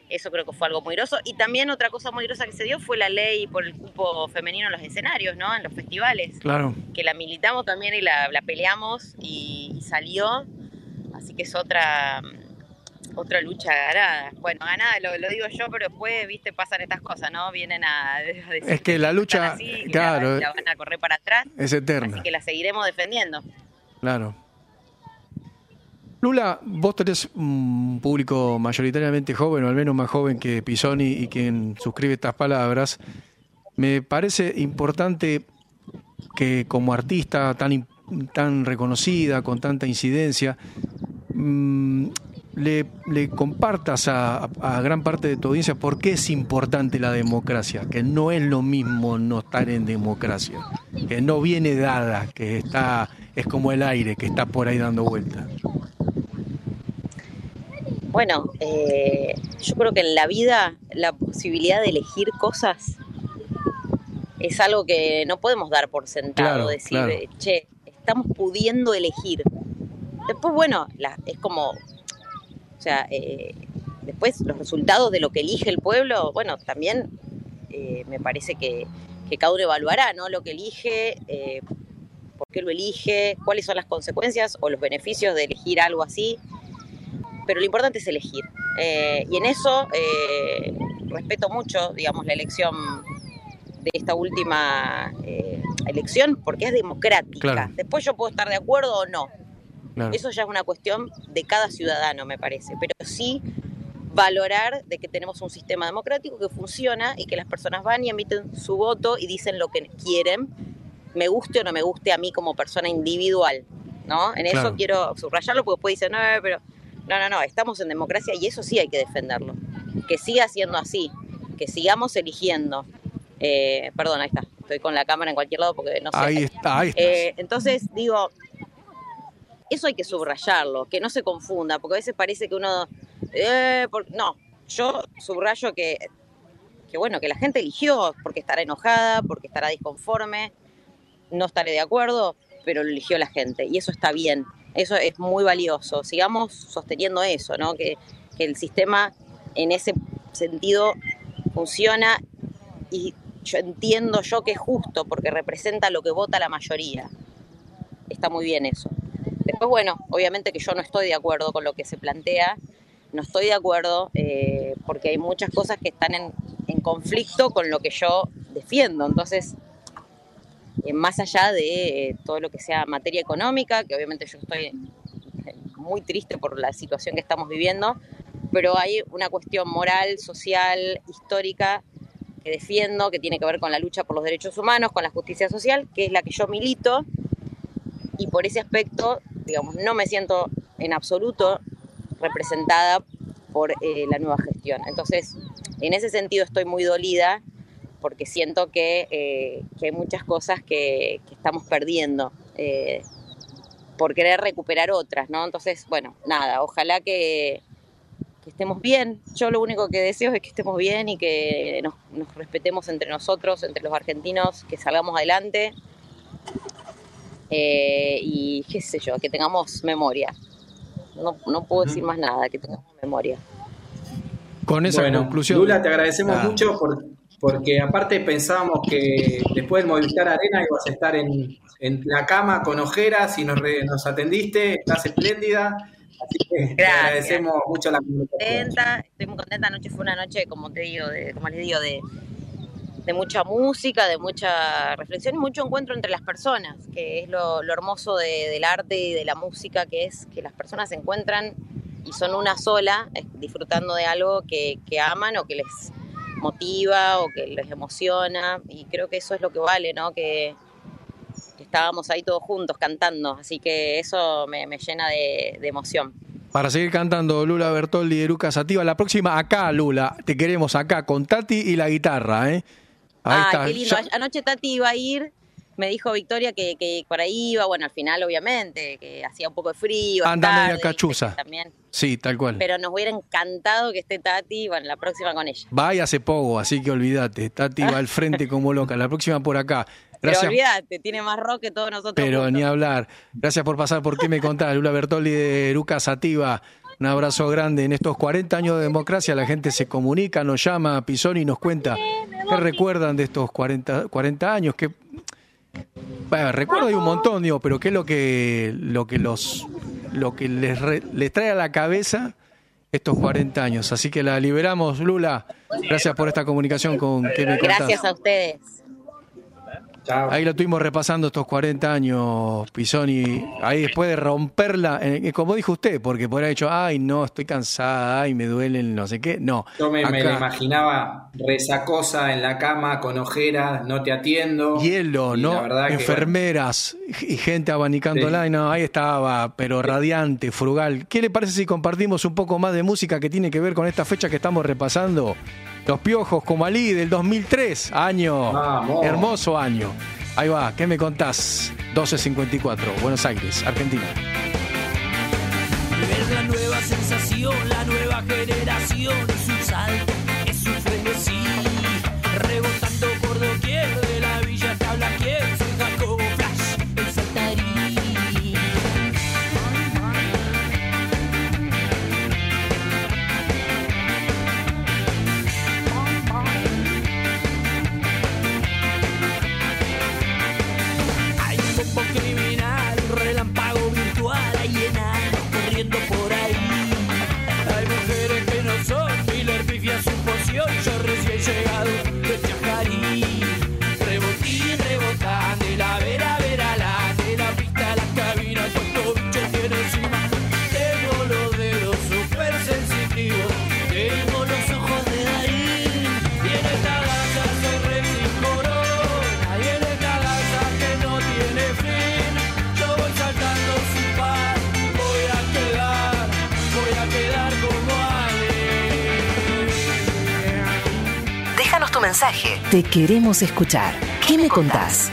eso creo que fue algo muy groso. Y también otra cosa muy grosa que se dio fue la ley por el cupo femenino en los escenarios, ¿no? En los festivales Claro. que la militamos también y la, la peleamos y, y salió. Así que es otra otra lucha ganada. Bueno, ganada lo, lo digo yo, pero después, viste, pasan estas cosas, ¿no? Vienen a, a decir Es que la lucha, así y la- claro, la, van a correr para atrás. es eterna. Así que la seguiremos defendiendo. Claro. Lula, vos tenés un público mayoritariamente joven, o al menos más joven que Pisoni y quien suscribe estas palabras. Me parece importante que como artista tan, tan reconocida, con tanta incidencia, mm, le, le compartas a, a gran parte de tu audiencia por qué es importante la democracia, que no es lo mismo no estar en democracia, que no viene dada, que está es como el aire que está por ahí dando vuelta. Bueno, eh, yo creo que en la vida la posibilidad de elegir cosas es algo que no podemos dar por sentado, Claro, decir, claro. che, estamos pudiendo elegir. Después, bueno, la- es como, o sea, eh, después los resultados de lo que elige el pueblo, bueno, también eh, me parece que, que cada uno evaluará, ¿no? Lo que elige, eh, por qué lo elige, cuáles son las consecuencias o los beneficios de elegir algo así pero lo importante es elegir. Eh, y en eso eh, respeto mucho, digamos, la elección de esta última elección, porque es democrática. Claro. Después yo puedo estar de acuerdo o no. Claro. Eso ya es una cuestión de cada ciudadano, me parece. Pero sí valorar de que tenemos un sistema democrático que funciona y que las personas van y emiten su voto y dicen lo que quieren, me guste o no me guste a mí como persona individual. ¿no? En eso quiero subrayarlo porque después dicen, no, pero no, no, no, estamos en democracia y eso sí hay que defenderlo. Que siga siendo así, que sigamos eligiendo. Eh, perdón, ahí está, estoy con la cámara en cualquier lado porque no sé. Ahí está, ahí está. Eh, entonces, digo, eso hay que subrayarlo, que no se confunda, porque a veces parece que uno... eh, no, yo subrayo que, que, bueno, que la gente eligió porque estará enojada, porque estará disconforme, no estaré de acuerdo, pero lo eligió la gente y eso está bien, eso es muy valioso. Sigamos sosteniendo eso, ¿no? Que, que el sistema en ese sentido funciona y yo entiendo yo que es justo porque representa lo que vota la mayoría. Está muy bien eso. Después, bueno, obviamente que yo no estoy de acuerdo con lo que se plantea, no estoy de acuerdo eh, porque hay muchas cosas que están en, conflicto con lo que yo defiendo. Entonces, eh, más allá de eh, todo lo que sea materia económica, que obviamente yo estoy muy triste por la situación que estamos viviendo, pero hay una cuestión moral, social, histórica que defiendo, que tiene que ver con la lucha por los derechos humanos, con la justicia social, que es la que yo milito, y por ese aspecto, digamos, no me siento en absoluto representada por eh, la nueva gestión. Entonces, en ese sentido estoy muy dolida porque siento que, eh, que hay muchas cosas que, estamos perdiendo eh, por querer recuperar otras, ¿no? Entonces, bueno, nada, ojalá que, estemos bien. Yo lo único que deseo es que estemos bien y que nos respetemos entre nosotros, entre los argentinos, que salgamos adelante eh, y qué sé yo, que tengamos memoria. No, no puedo decir más nada, que tengamos memoria. Con esa bueno, conclusión. Lula, te agradecemos Ah. mucho por- porque aparte pensábamos que después del Movistar Arena ibas a estar en, en la cama con ojeras y nos, re- nos atendiste, estás espléndida. Así que te Gracias. agradecemos mucho la comunicación. contenta, estoy muy contenta. Anoche fue una noche, como te digo, de, como les digo, de, de mucha música, de mucha reflexión y mucho encuentro entre las personas, que es lo, hermoso de- del arte y de la música, que es que las personas se encuentran y son una sola, disfrutando de algo que, aman o que les motiva o que les emociona. Y creo que eso es lo que vale, ¿no? Que, estábamos ahí todos juntos cantando. Así que eso me, me llena de, de emoción. Para seguir cantando Lula Bertoldi y Eruca Sativa, la próxima acá, Lula, te queremos acá con Tati y la guitarra, ¿eh? Ahí Ay, está. qué lindo. Ya- Anoche Tati iba a ir, me dijo Victoria que, que por ahí iba, bueno, al final obviamente, que hacía un poco de frío. Anda media cachuza. También. Sí, tal cual. Pero nos hubiera encantado que esté Tati, bueno, la próxima con ella. Va y hace poco, así que olvídate. Tati va al frente como loca. La próxima por acá. Pero Gracias. olvídate, tiene más rock que todos nosotros. Pero juntos. ni hablar. Gracias por pasar por qué me contás, Lula Bertoldi de Eruca Sativa. Un abrazo grande. En estos 40 años de democracia la gente se comunica, nos llama a Pisoni y nos cuenta qué recuerdan de estos 40, 40 años. Que, bueno, recuerdo hay un montón, digo, pero qué es lo que, lo que, los, lo que les, re- les trae a la cabeza estos 40 años. Así que la liberamos, Lula. Gracias por esta comunicación con me contás. Gracias a ustedes. Ahí lo estuvimos repasando estos 40 años, Pisoni. Ahí después de romperla, eh, como dijo usted, porque por ahí dicho, ay, no, estoy cansada, ay, me duelen, no sé qué. No. Yo me, me la imaginaba resacosa en la cama con ojeras, no te atiendo. Hielo, Y ¿no? verdad que, Enfermeras y gente abanicándola. Sí. Y no, ahí estaba, pero radiante, frugal. ¿Qué le parece si compartimos un poco más de música que tiene que ver con esta fecha que estamos repasando? Los Piojos, Comalí, del 2003. Año. Vamos. Hermoso año. Ahí va, ¿qué me contás? 1254, Buenos Aires, Argentina. Es la nueva sensación, la nueva generación, es un salto, es un frenesí, rebotando por doquier Te queremos escuchar. ¿Qué me contás?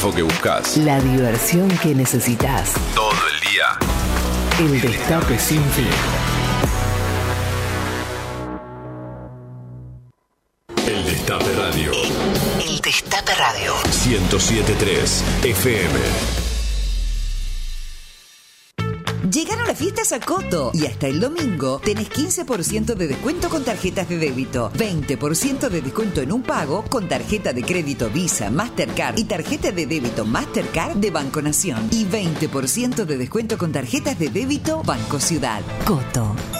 Info que buscas. La diversión que necesitas. Todo el día. El destape sin fin. El Destape Radio. El Destape Radio. 1073 FM. Coto y hasta el domingo tenés 15% de descuento con tarjetas de débito, 20% de descuento en un pago con tarjeta de crédito Visa, Mastercard y tarjeta de débito Mastercard de Banco Nación y 20% de descuento con tarjetas de débito Banco Ciudad. Coto.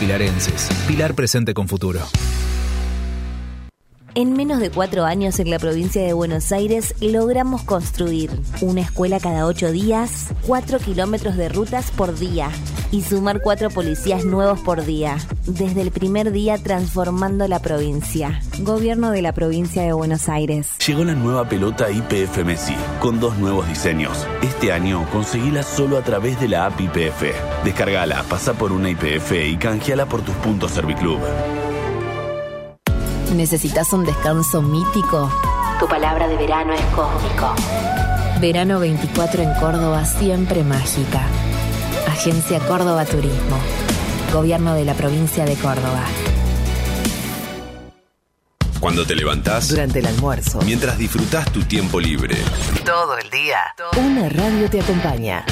pilarenses. Pilar presente con futuro. En menos de cuatro años en la provincia de Buenos Aires logramos construir una escuela cada ocho días, cuatro kilómetros de rutas por día y sumar cuatro policías nuevos por día. Desde el primer día transformando la provincia. Gobierno de la provincia de Buenos Aires. Llegó la nueva pelota IPF Messi, con dos nuevos diseños. Este año conseguila solo a través de la app IPF. Descargala, pasa por una IPF y canjeala por tus puntos Serviclub. ¿Necesitas un descanso mítico? Tu palabra de verano es cósmico. Verano 24 en Córdoba, siempre mágica. Agencia Córdoba Turismo. Gobierno de la provincia de Córdoba. Cuando te levantás. Durante el almuerzo. Mientras disfrutás tu tiempo libre. Todo el día. Una radio te acompaña.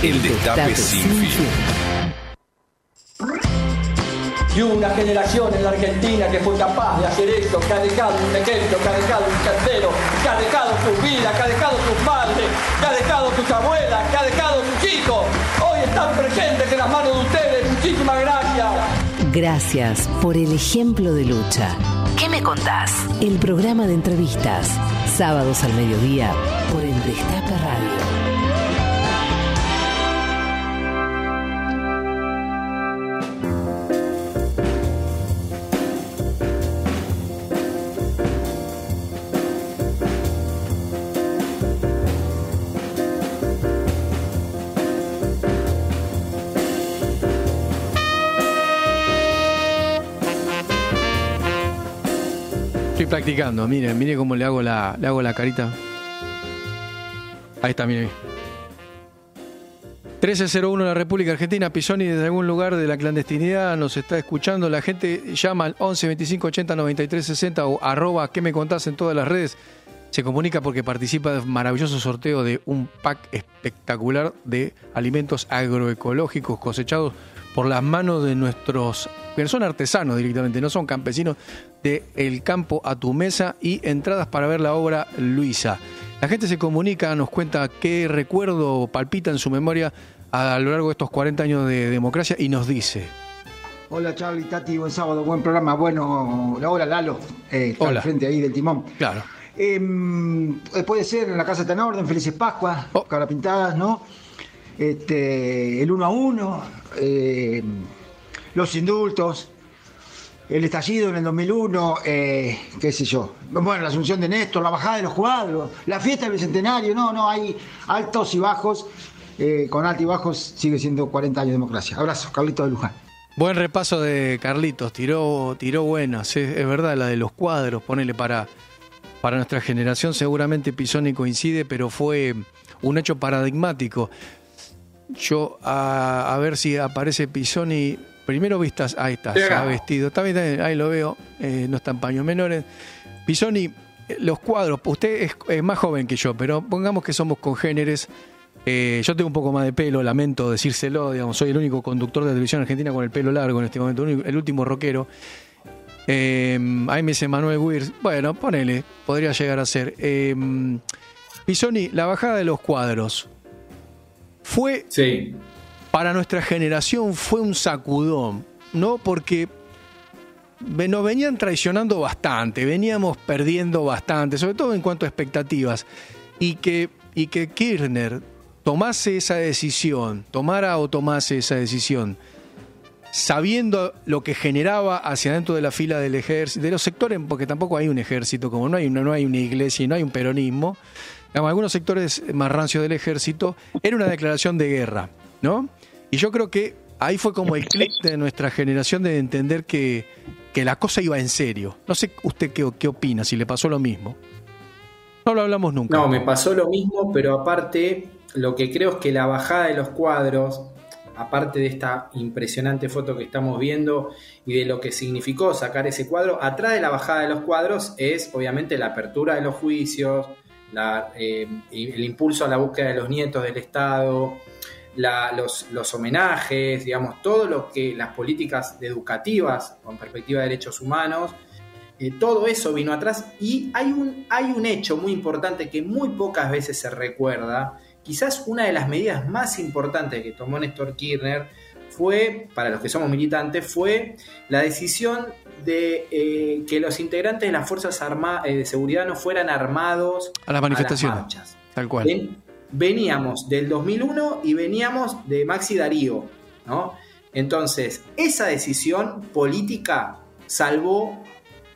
El Destape sin fin. Y una generación en la Argentina que fue capaz de hacer esto, que ha dejado un ejemplo, que ha dejado un cantero, que ha dejado sus vidas, que ha dejado sus madres, que ha dejado sus abuelas, que ha dejado sus hijos. Hoy están presentes en las manos de ustedes. Muchísimas gracias. Gracias por el ejemplo de lucha. ¿Qué me contás? El programa de entrevistas. Sábados al mediodía por el Destape Radio. Practicando, miren, miren cómo le hago la, le hago la carita. Ahí está, miren. 1301 la República Argentina, Pisoni desde algún lugar de la clandestinidad nos está escuchando. La gente llama al 11 25 80 93 60 o arroba que me contás en todas las redes. Se comunica porque participa de un maravilloso sorteo de un pack espectacular de alimentos agroecológicos cosechados por las manos de nuestros, que son artesanos directamente, no son campesinos, de El Campo a tu Mesa y entradas para ver la obra Luisa. La gente se comunica, nos cuenta qué recuerdo palpita en su memoria a lo largo de estos 40 años de democracia y nos dice. Hola Charlie, Tati, buen sábado, buen programa. Bueno, hola Lalo, eh, está Hola. al frente ahí del timón. Claro. Em, eh, puede ser en la casa está en orden, Felices Pascuas, Oh. cara pintadas, ¿no? Este, el uno a uno, eh, los indultos, el estallido en el 2001, eh, qué sé yo. Bueno, la asunción de Néstor, la bajada de los cuadros, la fiesta del bicentenario, no, no, hay altos y bajos. eh, con altos y bajos sigue siendo 40 años de democracia. Abrazo, Carlito de Luján. Buen repaso de Carlitos, tiró, tiró buenas, es, es verdad, la de los cuadros, ponele para, para nuestra generación, seguramente Pisoni coincide, pero fue un hecho paradigmático. Yo, a, a ver si aparece Pisoni, primero vistas, ahí está, se ha vestido, está bien, está bien, ahí lo veo, eh, no está en paños menores. Pisoni, eh, los cuadros, usted es, es más joven que yo, pero pongamos que somos congéneres. Eh, yo tengo un poco más de pelo, lamento decírselo, digamos, soy el único conductor de televisión argentina con el pelo largo en este momento, el último rockero. Eh, ahí me dice Manuel Weirs, bueno, ponele, podría llegar a ser. Pisoni, la bajada de los cuadros fue, para nuestra generación, fue un sacudón, ¿no? Porque nos venían traicionando bastante, veníamos perdiendo bastante, sobre todo en cuanto a expectativas. Y que, y que Kirchner tomase esa decisión, tomara o tomase esa decisión, sabiendo lo que generaba hacia dentro de la fila del ejército, de los sectores, porque tampoco hay un ejército, como no hay una, no hay una iglesia y no hay un peronismo, digamos, algunos sectores más rancios del ejército, era una declaración de guerra, ¿no? Y yo creo que ahí fue como el clic de nuestra generación de entender que, que la cosa iba en serio. No sé usted qué, qué opina, si le pasó lo mismo. No lo hablamos nunca. No, me pasó lo mismo, pero aparte, lo que creo es que la bajada de los cuadros, aparte de esta impresionante foto que estamos viendo y de lo que significó sacar ese cuadro, atrás de la bajada de los cuadros es obviamente la apertura de los juicios, la, eh, el impulso a la búsqueda de los nietos del Estado, la- los, homenajes, digamos, todo lo que las políticas educativas con perspectiva de derechos humanos, eh, todo eso vino atrás y hay un, hay un hecho muy importante que muy pocas veces se recuerda. Quizás una de las medidas más importantes que tomó Néstor Kirchner fue, para los que somos militantes, fue la decisión de eh, que los integrantes de las Fuerzas Arma- eh, de Seguridad no fueran armados A las manifestaciones. marchas. Tal cual. Ven- veníamos del 2001 y veníamos de Maxi Darío, ¿no? Entonces, esa decisión política salvó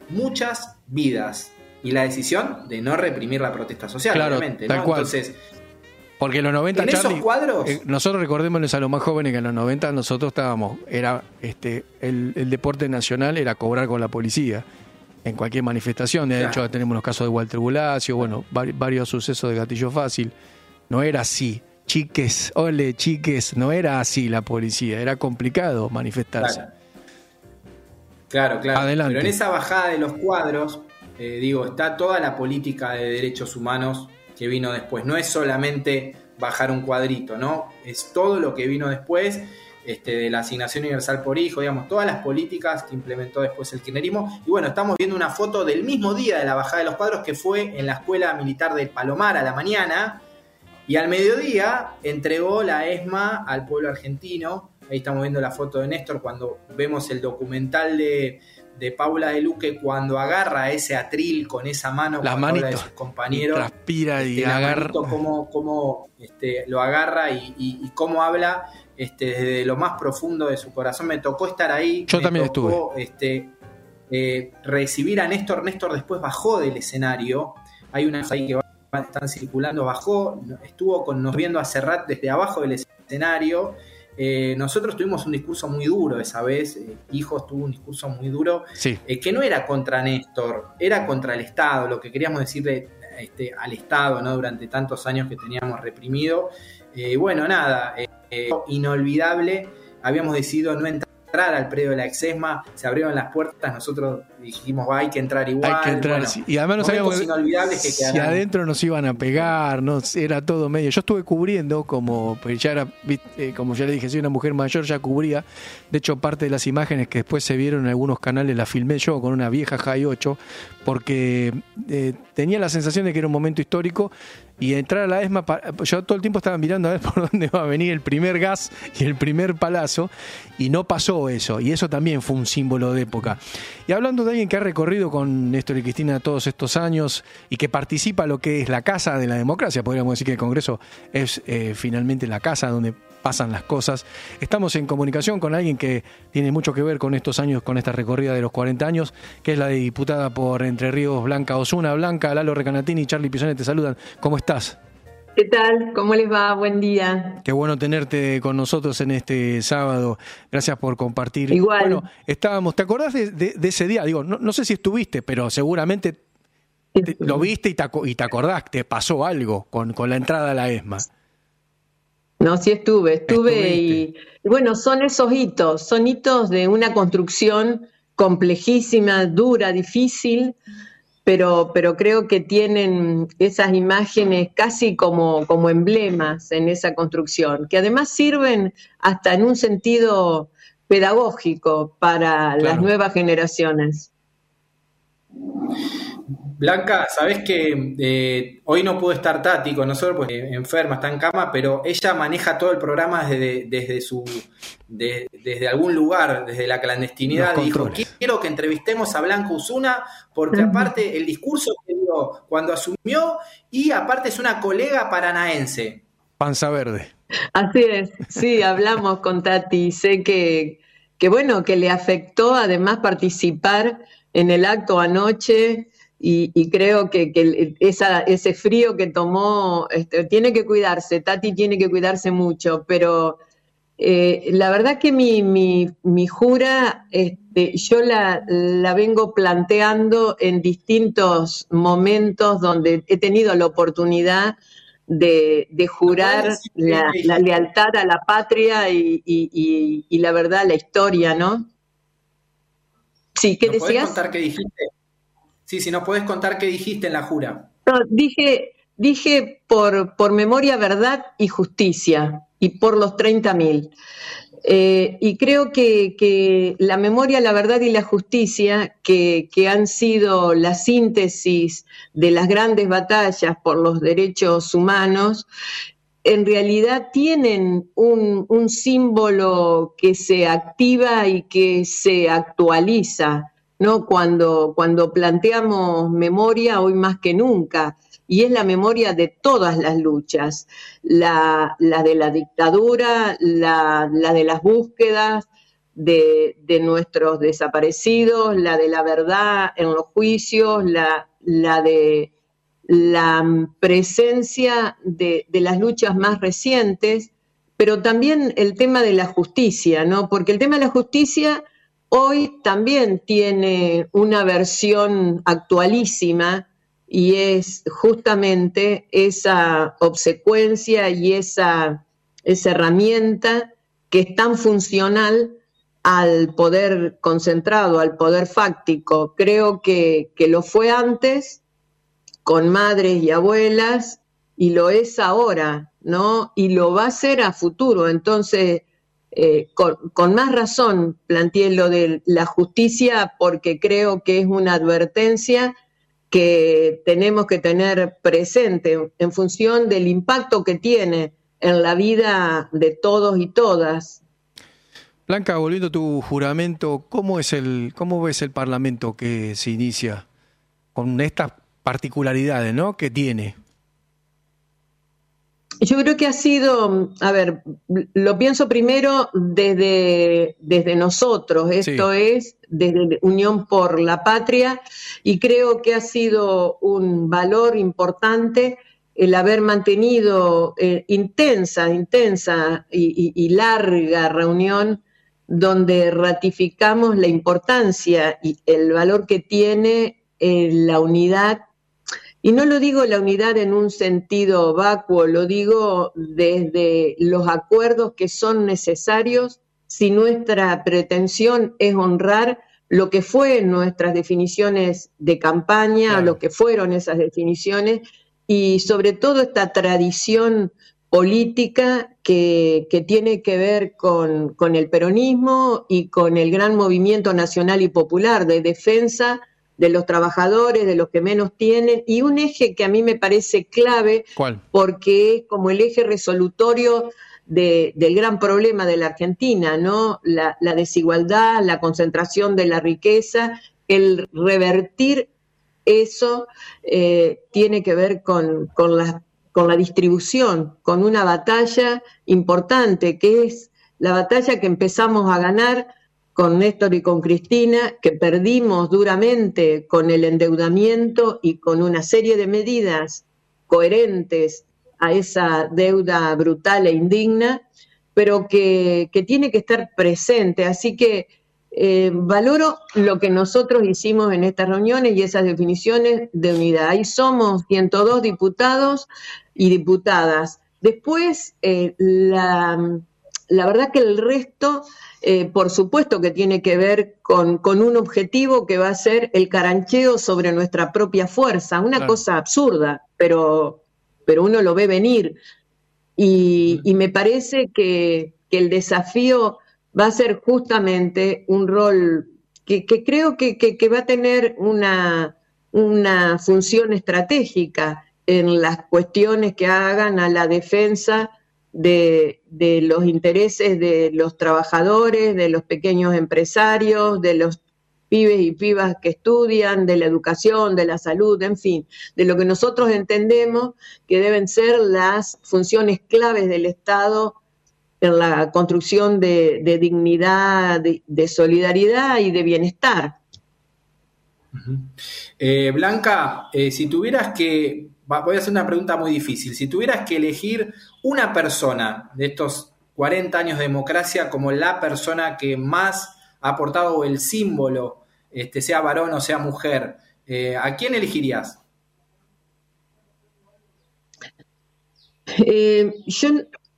muchas vidas. Y la decisión de no reprimir la protesta social, Claro, obviamente, tal cual. Entonces, Porque en los 90, En esos cuadros- eh, nosotros recordémosles a los más jóvenes que en los 90 nosotros estábamos, era este el, el deporte nacional era cobrar con la policía en cualquier manifestación. De Claro. hecho, tenemos los casos de Walter Bulacio, bueno, vari- varios sucesos de gatillo fácil. No era así. Chiques, ole, chiques, no era así la policía, era complicado manifestarse. Claro. Claro, claro. Adelante. Pero en esa bajada de los cuadros, eh, digo, está toda la política de derechos humanos que vino después. No es solamente bajar un cuadrito, ¿no? Es todo lo que vino después, este, de la asignación universal por hijo, digamos, todas las políticas que implementó después el kirchnerismo. Y bueno, estamos viendo una foto del mismo día de la bajada de los cuadros que fue en la escuela militar del Palomar a la mañana. Y al mediodía entregó la ESMA al pueblo argentino. Ahí estamos viendo la foto de Néstor cuando vemos el documental de, de Paula de Luque cuando agarra ese atril con esa mano cuando habla de sus compañeros. Transpira y Este, la agarra. manito, cómo, cómo, este, lo agarra y, y- y cómo habla este, desde lo más profundo de su corazón. Me tocó estar ahí. Yo me también tocó, Este, eh, recibir a Néstor. Néstor después bajó del escenario. Hay unas ahí que van- están circulando. Bajó, estuvo con nos viendo a Serrat desde abajo del escenario. Eh, nosotros tuvimos un discurso muy duro esa vez. eh, Hijos tuvo un discurso muy duro Sí. eh, que no era contra Néstor, era contra el Estado, lo que queríamos decirle este, al Estado ¿no? durante tantos años que teníamos reprimido. Bueno, nada, inolvidable, habíamos decidido no entrar al predio de la Exesma, se abrieron las puertas, nosotros dijimos, va, hay que entrar igual. Hay que entrar. bueno, sí. y además no sabíamos inolvidables que si quedarán. adentro nos iban a pegar, no, era todo medio. Yo estuve cubriendo, como pues ya era, eh, como ya le dije, soy una mujer mayor, ya cubría. De hecho, parte de las imágenes que después se vieron en algunos canales las filmé yo con una vieja High 8, porque eh, tenía la sensación de que era un momento histórico y entrar a la ESMA, yo todo el tiempo estaba mirando a ver por dónde va a venir el primer gas y el primer palazo, y no pasó eso, y eso también fue un símbolo de época. Y hablando de alguien que ha recorrido con Néstor y Cristina todos estos años y que participa lo que es la casa de la democracia, podríamos decir que el Congreso es eh, finalmente la casa donde pasan las cosas. Estamos en comunicación con alguien que tiene mucho que ver con estos años, con esta recorrida de los 40 años, que es la diputada por Entre Ríos, Blanca Osuna. Blanca, Lalo Recanatini y Charlie Pisone te saludan. ¿Cómo estás? ¿Qué tal? ¿Cómo les va? Buen día. Qué bueno tenerte con nosotros en este sábado. Gracias por compartir. Igual. Bueno, estábamos, ¿te acordás de, de- de ese día? Digo, no, no sé si estuviste, pero seguramente te- lo viste y te, y te acordás, te pasó algo con, con la entrada a la ESMA. No, sí estuve, estuve y, y bueno, son esos hitos, son hitos de una construcción complejísima, dura, difícil, pero, pero creo que tienen esas imágenes casi como, como emblemas en esa construcción, que además sirven hasta en un sentido pedagógico para las nuevas generaciones. Blanca, sabes que eh, hoy no pudo estar Tati con nosotros porque enferma, está en cama, pero ella maneja todo el programa desde, desde su de- desde algún lugar, desde la clandestinidad. Los dijo, controles. quiero que entrevistemos a Blanca Usuna porque aparte el discurso que dio cuando asumió y aparte es una colega paranaense. Panza verde. Así es, sí, hablamos con Tati. Sé que, que bueno, que le afectó además participar en el acto anoche y, y creo que, que esa, ese frío que tomó, este, tiene que cuidarse, Tati tiene que cuidarse mucho, pero eh, la verdad que mi, mi, mi jura, este, yo la, la vengo planteando en distintos momentos donde he tenido la oportunidad de, de jurar la, la lealtad a la patria y, y- la verdad a la historia, ¿no? Sí, ¿qué ¿Nos podés decías? contar qué dijiste? Sí, si nos podés contar qué dijiste en la jura. Dije, dije por, por memoria, verdad y justicia, y por los 30.000. Eh, y creo que, que la memoria, la verdad y la justicia, que, que han sido la síntesis de las grandes batallas por los derechos humanos, en realidad tienen un, un símbolo que se activa y que se actualiza, ¿no? Cuando, cuando planteamos memoria hoy más que nunca, y es la memoria de todas las luchas, la, la de la dictadura, la, la de las búsquedas de, de nuestros desaparecidos, la de la verdad en los juicios, la, la de la presencia de, de las luchas más recientes, pero también el tema de la justicia, ¿no? Porque el tema de la justicia hoy también tiene una versión actualísima y es justamente esa obsecuencia y esa, esa herramienta que es tan funcional al poder concentrado, al poder fáctico. Creo que, que lo fue antes con madres y abuelas y lo es ahora, ¿no? Y lo va a ser a futuro. Entonces, eh, con, con más razón planteé lo de la justicia porque creo que es una advertencia que tenemos que tener presente en función del impacto que tiene en la vida de todos y todas. Blanca, volviendo a tu juramento, ¿cómo es el, cómo ves el Parlamento que se inicia con estas particularidades, ¿no? que tiene? Yo creo que ha sido, a ver, lo pienso primero desde, desde nosotros, esto es desde Unión por la Patria, y creo que ha sido un valor importante el haber mantenido eh, intensa, intensa y, y- y larga reunión donde ratificamos la importancia y el valor que tiene eh, la unidad y no lo digo la unidad en un sentido vacuo, lo digo desde los acuerdos que son necesarios. Si nuestra pretensión es honrar lo que fue nuestras definiciones de campaña, lo que fueron esas definiciones y sobre todo esta tradición política que, que tiene que ver con, con el peronismo y con el gran movimiento nacional y popular de defensa de los trabajadores, de los que menos tienen, y un eje que a mí me parece clave ¿Cuál? porque es como el eje resolutorio de- del gran problema de la Argentina, ¿no? La, la desigualdad, la concentración de la riqueza, el revertir eso eh, tiene que ver con, con la, con la distribución, con una batalla importante, que es la batalla que empezamos a ganar con Néstor y con Cristina, que perdimos duramente con el endeudamiento y con una serie de medidas coherentes a esa deuda brutal e indigna, pero que, que tiene que estar presente. Así que eh, valoro lo que nosotros hicimos en estas reuniones y esas definiciones de unidad. Ahí somos 102 diputados y diputadas. Después, eh, la, la verdad que el resto, eh, por supuesto que tiene que ver con, con un objetivo que va a ser el carancheo sobre nuestra propia fuerza, una Claro. cosa absurda, pero, pero uno lo ve venir. Y, y me parece que, que el desafío va a ser justamente un rol que, que creo que, que- que va a tener una, una función estratégica en las cuestiones que hagan a la defensa de, de los intereses de los trabajadores, de los pequeños empresarios, de los pibes y pibas que estudian, de la educación, de la salud, en fin, de lo que nosotros entendemos que deben ser las funciones claves del Estado en la construcción de, de dignidad, de, solidaridad y de bienestar. Eh, Blanca, eh, si tuvieras que, voy a hacer una pregunta muy difícil, si tuvieras que elegir una persona de estos 40 años de democracia como la persona que más ha aportado el símbolo, este, sea varón o sea mujer, eh, ¿a quién elegirías? Eh, yo,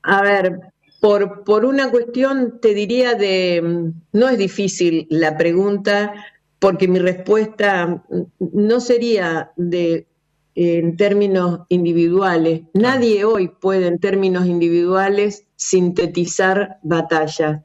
a ver, por, por una cuestión te diría de, no es difícil la pregunta, porque mi respuesta no sería de en términos individuales. Nadie hoy puede en términos individuales sintetizar batallas.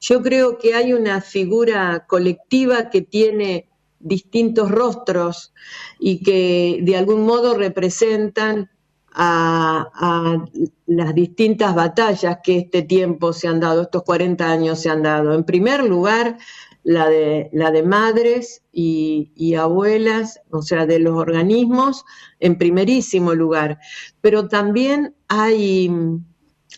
Yo creo que hay una figura colectiva que tiene distintos rostros y que de algún modo representan a, a las distintas batallas que este tiempo se han dado, estos 40 años se han dado. En primer lugar, la de, la de madres y, abuelas, o sea, de los organismos, en primerísimo lugar. Pero también hay,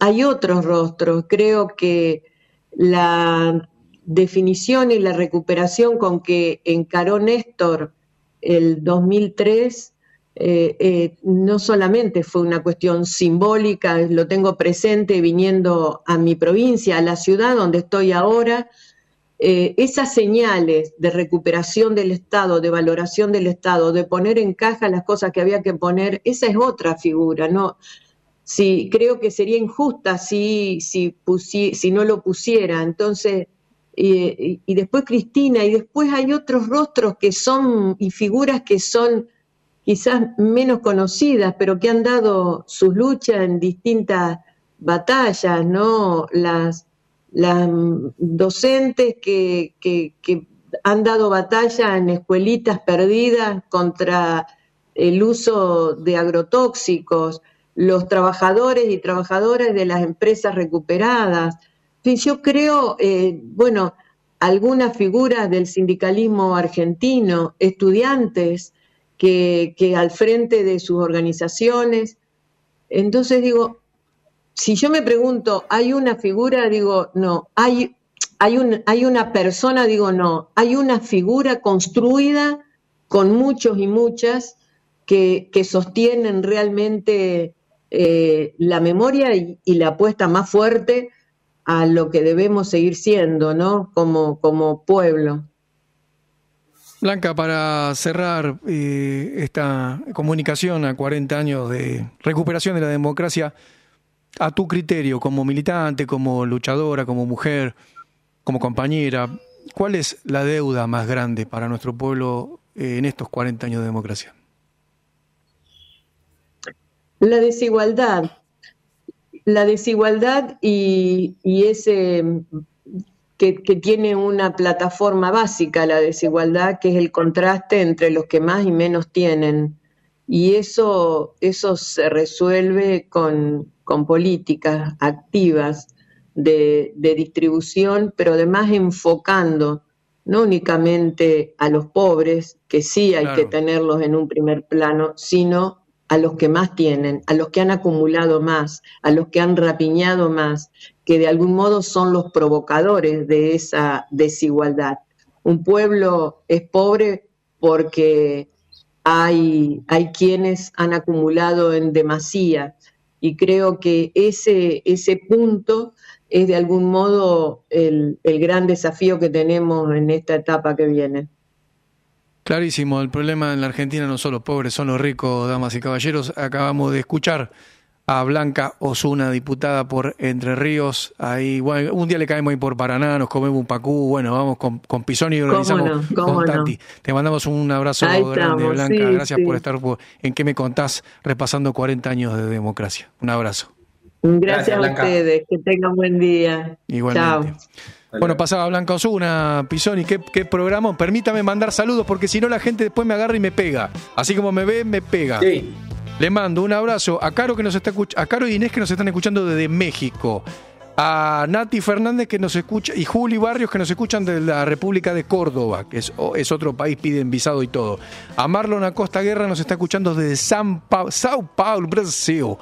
hay otros rostros. Creo que la definición y la recuperación con que encaró Néstor el 2003 eh, eh, no solamente fue una cuestión simbólica, lo tengo presente viniendo a mi provincia, a la ciudad donde estoy ahora, eh, esas señales de recuperación del Estado, de valoración del Estado, de poner en caja las cosas que había que poner, esa es otra figura, ¿no? Si, creo que sería injusta si, si, no lo pusiera. Entonces, y- y después Cristina, y después hay otros rostros que son, y figuras que son quizás menos conocidas, pero que han dado sus luchas en distintas batallas, ¿no? Las, las docentes que, que- que han dado batalla en escuelitas perdidas contra el uso de agrotóxicos, los trabajadores y trabajadoras de las empresas recuperadas. Yo creo, eh, bueno, algunas figuras del sindicalismo argentino, estudiantes que, que al frente de sus organizaciones. Entonces digo, si yo me pregunto, ¿hay una figura? Digo, no. ¿Hay, hay, un, hay una persona? Digo, no. Hay una figura construida con muchos y muchas que, que sostienen realmente eh, la memoria y, la apuesta más fuerte a lo que debemos seguir siendo, ¿no? Como, como pueblo. Blanca, para cerrar eh, esta comunicación a 40 años de recuperación de la democracia, a tu criterio, como militante, como luchadora, como mujer, como compañera, ¿cuál es la deuda más grande para nuestro pueblo eh, en estos 40 años de democracia? La desigualdad, la desigualdad y, ese que, que tiene una plataforma básica, la desigualdad, que es el contraste entre los que más y menos tienen. Y eso, eso se resuelve con, con políticas activas de, de distribución, pero además enfocando no únicamente a los pobres, que sí hay Claro. que tenerlos en un primer plano, sino a los que más tienen, a los que han acumulado más, a los que han rapiñado más, que de algún modo son los provocadores de esa desigualdad. Un pueblo es pobre porque hay, hay quienes han acumulado en demasía y creo que ese, ese punto es de algún modo el, el gran desafío que tenemos en esta etapa que viene. Clarísimo, el problema en la Argentina no son los pobres, son los ricos, damas y caballeros. Acabamos de escuchar a Blanca Osuna, diputada por Entre Ríos. Ahí, bueno, un día le caemos ahí por Paraná, nos comemos un pacú, bueno, vamos con, con Pisoni y ¿Cómo organizamos no? ¿Cómo con no? Tati. Te mandamos un abrazo Ahí grande, estamos, Blanca. sí, Gracias sí. por estar por- en qué me contás repasando 40 años de democracia. Un abrazo. Gracias, Gracias, a ustedes, que tengan buen día. Igualmente. Chao. Bueno, pasaba Blanca Osuna, Pisoni, ¿qué, qué programa? Permítame mandar saludos porque si no la gente después me agarra y me pega. Así como me ve, me pega. Sí. Le mando un abrazo a Caro que nos está a Caro y Inés que nos están escuchando desde México. A Nati Fernández que nos escucha y Juli Barrios que nos escuchan de la República de Córdoba, que es, otro país, piden visado y todo. A Marlon Acosta Guerra nos está escuchando desde San Pa- Sao Paulo, Brasil.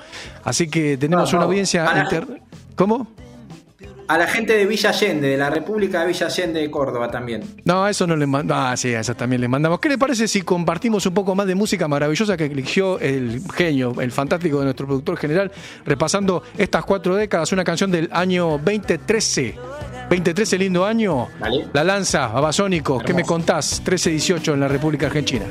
Así que tenemos una audiencia inter- ¿Cómo? A la gente de Villa Allende, de la República de Villa Allende de Córdoba también. No, a eso no le mandamos. Ah, sí, a esa también le mandamos. ¿Qué le parece si compartimos un poco más de música maravillosa que eligió el genio, el fantástico de nuestro productor general, repasando estas cuatro décadas, una canción del año 2013? 2013, lindo año. La lanza, Babasónico. ¿Qué me contás? 13-18 en la República Argentina.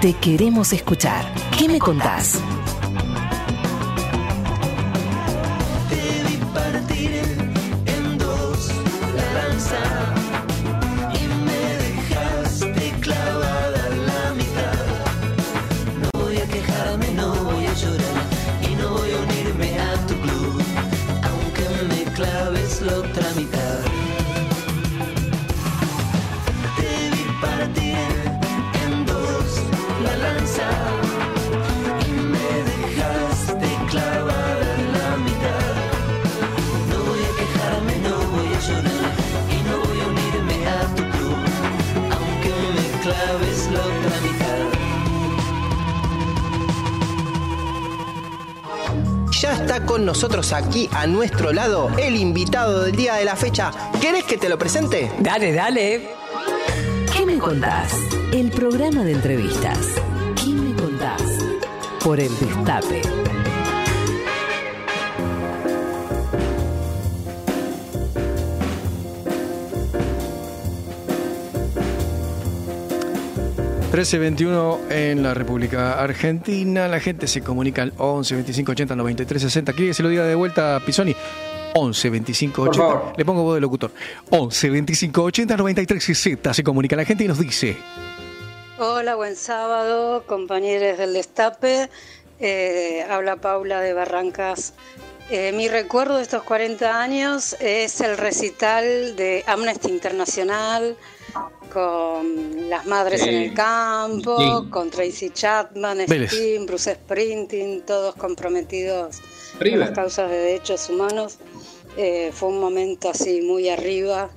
Te queremos escuchar. ¿Qué me contás? Nosotros aquí a nuestro lado el invitado del día de la fecha. ¿Querés que te lo presente? Dale, dale. ¿Qué me contás? El programa de entrevistas. ¿Qué me contás? Por el Destape. Trece 21 en la República Argentina. La gente se comunica al 11 25 80 93 60. ¿Quiere que se lo diga de vuelta a Pisoni? 11 25 Por 80. favor. Le pongo voz de locutor. 11 25 80 93 60. Se comunica la gente y nos dice. Hola, buen sábado, compañeros del Destape. Eh, habla Paula de Barrancas. Eh, mi recuerdo de estos 40 años es el recital de Amnesty Internacional con las madres Sí. en el campo, Sí. con Tracy Chapman, Vélez. Sting, Bruce Sprinting, todos comprometidos con River. las causas de derechos humanos. Eh, fue un momento así muy arriba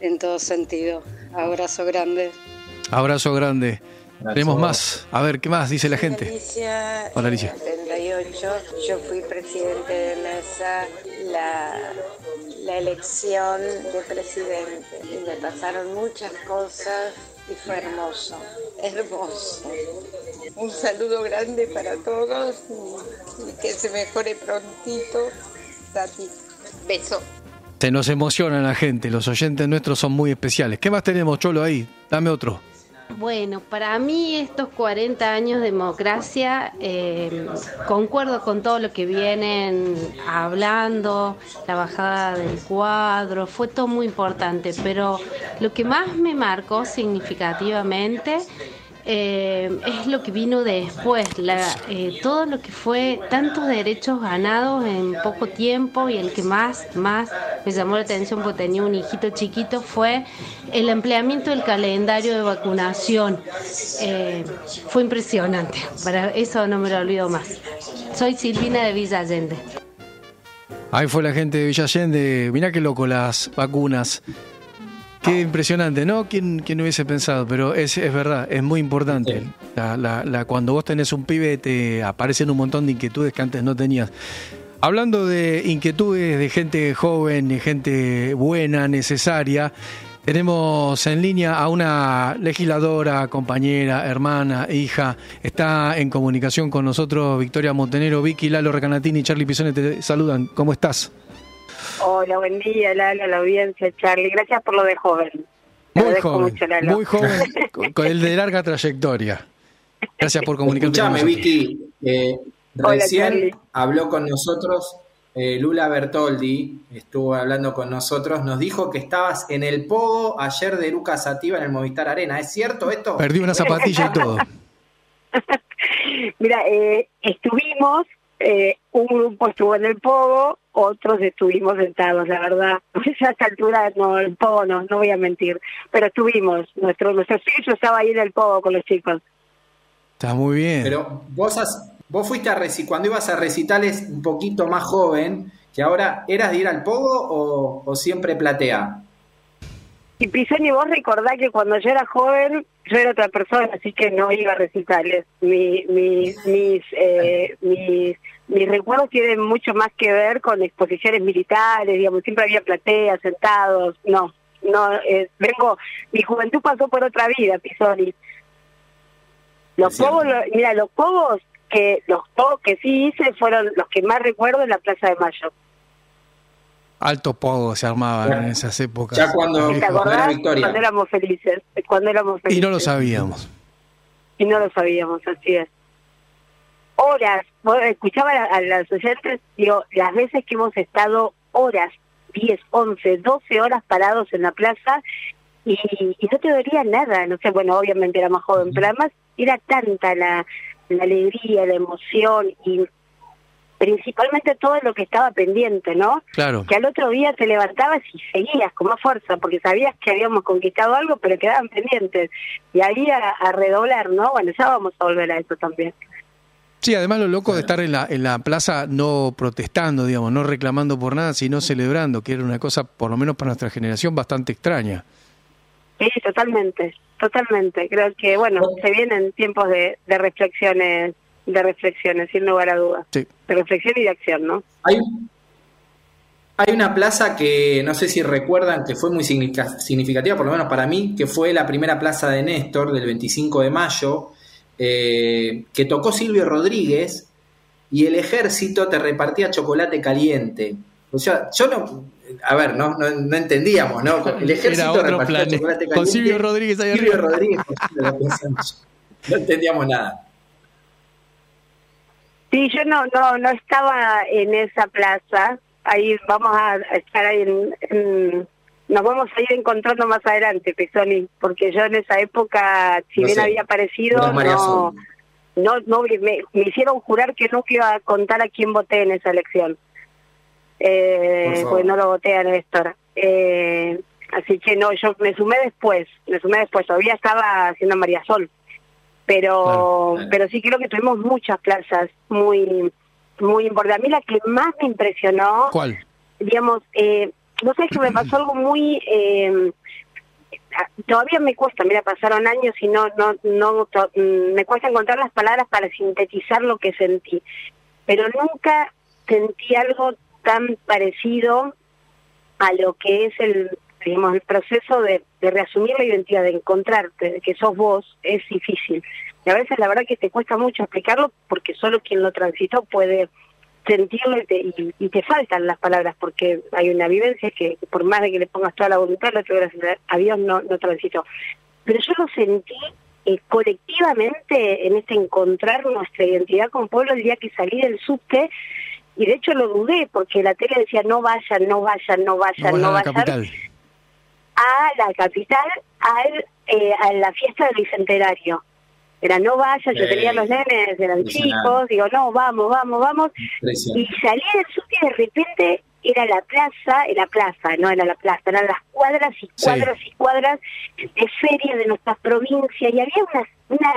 en todo sentido. Abrazo grande. Abrazo grande. Tenemos más. A ver, ¿qué más dice la gente? Alicia, Hola, Alicia. en el 78, yo fui presidente de mesa la, la elección de presidente y me pasaron muchas cosas y fue hermoso, hermoso. Un saludo grande para todos y, que se mejore prontito. Tati, beso. Se nos emociona la gente. Los oyentes nuestros son muy especiales. ¿Qué más tenemos, Cholo, ahí? Dame otro. Bueno, para mí estos 40 años de democracia, eh, concuerdo con todo lo que vienen hablando, la bajada del cuadro, fue todo muy importante, pero lo que más me marcó significativamente eh, es lo que vino después, eh, todo lo que fue tantos derechos ganados en poco tiempo y el que más, más me llamó la atención porque tenía un hijito chiquito fue el empleamiento del calendario de vacunación. Eh, fue impresionante, para eso no me lo olvido más. Soy Silvina de Villa Allende. Ahí fue la gente de Villa Allende. Mirá qué loco las vacunas. Qué impresionante, ¿no? ¿Quién, quién hubiese pensado? Pero es, es verdad, es muy importante. La, la- la- cuando vos tenés un pibe te aparecen un montón de inquietudes que antes no tenías. Hablando de inquietudes de gente joven, de gente buena, necesaria, tenemos en línea a una legisladora, compañera, hermana, hija. Está en comunicación con nosotros Victoria Montenero, Vicky, Lalo Recanatini y Charlie Pisone te saludan. ¿Cómo estás? Hola, buen día, Lalo, la audiencia, Charlie. Gracias por lo de joven. Te Muy joven, mucho, Lalo. muy joven, con- con el de larga trayectoria. Gracias por comunicarte con Escuchame. Vicky, eh, Hola, recién Charlie. habló con nosotros eh, Lula Bertoldi, estuvo hablando con nosotros, nos dijo que estabas en el pogo ayer de Eruca Sativa en el Movistar Arena. ¿Es cierto esto? Perdí una zapatilla y todo. Mira, eh, estuvimos, eh, un grupo estuvo en el pogo, otros estuvimos sentados, la verdad. A esta altura, no, el pogo no, no voy a mentir. Pero estuvimos, nuestro nuestro filtro estaba ahí en el pogo con los chicos. Está muy bien. Pero vos, has- vos fuiste a reci- cuando ibas a recitales un poquito más joven, que ahora, ¿eras de ir al pogo o, o siempre platea? Y Pisani, vos recordá que cuando yo era joven, yo era otra persona, así que no iba a recitales. Mi, mi, mis, eh, mis, mis recuerdos tienen mucho más que ver con exposiciones militares, digamos, siempre había plateas, sentados, no, no, eh, vengo, mi juventud pasó por otra vida, Pisoni. Los pogos, lo- mira, los pogos que, los pogos que sí hice fueron los que más recuerdo en la Plaza de Mayo. Alto pogo se armaban en esas épocas. ¿Te acordás? Cuando éramos felices, cuando éramos felices. Y no lo sabíamos. y no lo sabíamos, así es. Horas, vos escuchaba a, a las oyentes, digo, las veces que hemos estado horas, 10, 11, 12 horas parados en la plaza y, y no te dolía nada, no sé, bueno, obviamente era más joven, pero además era tanta la, la alegría, la emoción y principalmente todo lo que estaba pendiente, ¿no? Claro. Que al otro día te levantabas y seguías con más fuerza, porque sabías que habíamos conquistado algo, pero quedaban pendientes. Y ahí a, a redoblar, ¿no? Bueno, ya vamos a volver a eso también. Sí, además lo loco de estar en la, en la plaza no protestando, digamos, no reclamando por nada, sino celebrando, que era una cosa, por lo menos para nuestra generación, bastante extraña. Sí, totalmente, totalmente. Creo que, bueno, se vienen tiempos de, de reflexiones, de reflexiones, sin lugar a dudas. Sí. De reflexión y de acción, ¿no? Hay, hay una plaza que no sé si recuerdan que fue muy significa- significativa, por lo menos para mí, que fue la primera plaza de Néstor del 25 de mayo, eh, que tocó Silvio Rodríguez y el ejército te repartía chocolate caliente. O sea, yo no, a ver, no, no, no entendíamos, ¿no? El ejército repartía plan. chocolate Con caliente. Silvio Rodríguez ahí Silvio. Rodríguez, no entendíamos nada. Sí, yo no, no, no estaba en esa plaza. Ahí vamos a estar ahí en, en- nos vamos a ir encontrando más adelante, Pisoni, porque yo en esa época, si No bien sé, había aparecido, no, no, no me, me hicieron jurar que nunca iba a contar a quién voté en esa elección. Eh, pues no lo voté a Néstor. Eh, así que no, yo me sumé después, me sumé después, todavía estaba haciendo María Sol pero pero sí creo que tuvimos muchas plazas muy muy importantes. A mí la que más me impresionó, ¿Cuál? digamos, eh, no sé, que me pasó algo muy... Eh, todavía me cuesta, mira, pasaron años y no, no, no, to- mm, me cuesta encontrar las palabras para sintetizar lo que sentí, pero nunca sentí algo tan parecido a lo que es el digamos el proceso de, de reasumir la identidad, de encontrarte, de que sos vos, es difícil. Y a veces la verdad que te cuesta mucho explicarlo porque solo quien lo transitó puede sentirlo y te, y, y te faltan las palabras porque hay una vivencia que por más de que le pongas toda la voluntad, otro gracias a Dios no, no transitó. pero yo lo sentí eh, colectivamente en este encontrar nuestra identidad como pueblo el día que salí del subte y de hecho lo dudé porque la tele decía no vayan, no vayan, no vayan, no, vayan a la capital al, eh, a la fiesta del bicentenario. Era no vayan, yo tenía los nenes, eran chicos, digo no, vamos, vamos, vamos. Y salí del subte y de repente era la plaza, era plaza, no era la plaza, eran las cuadras y cuadras y cuadras de feria de nuestras provincias y había una, una,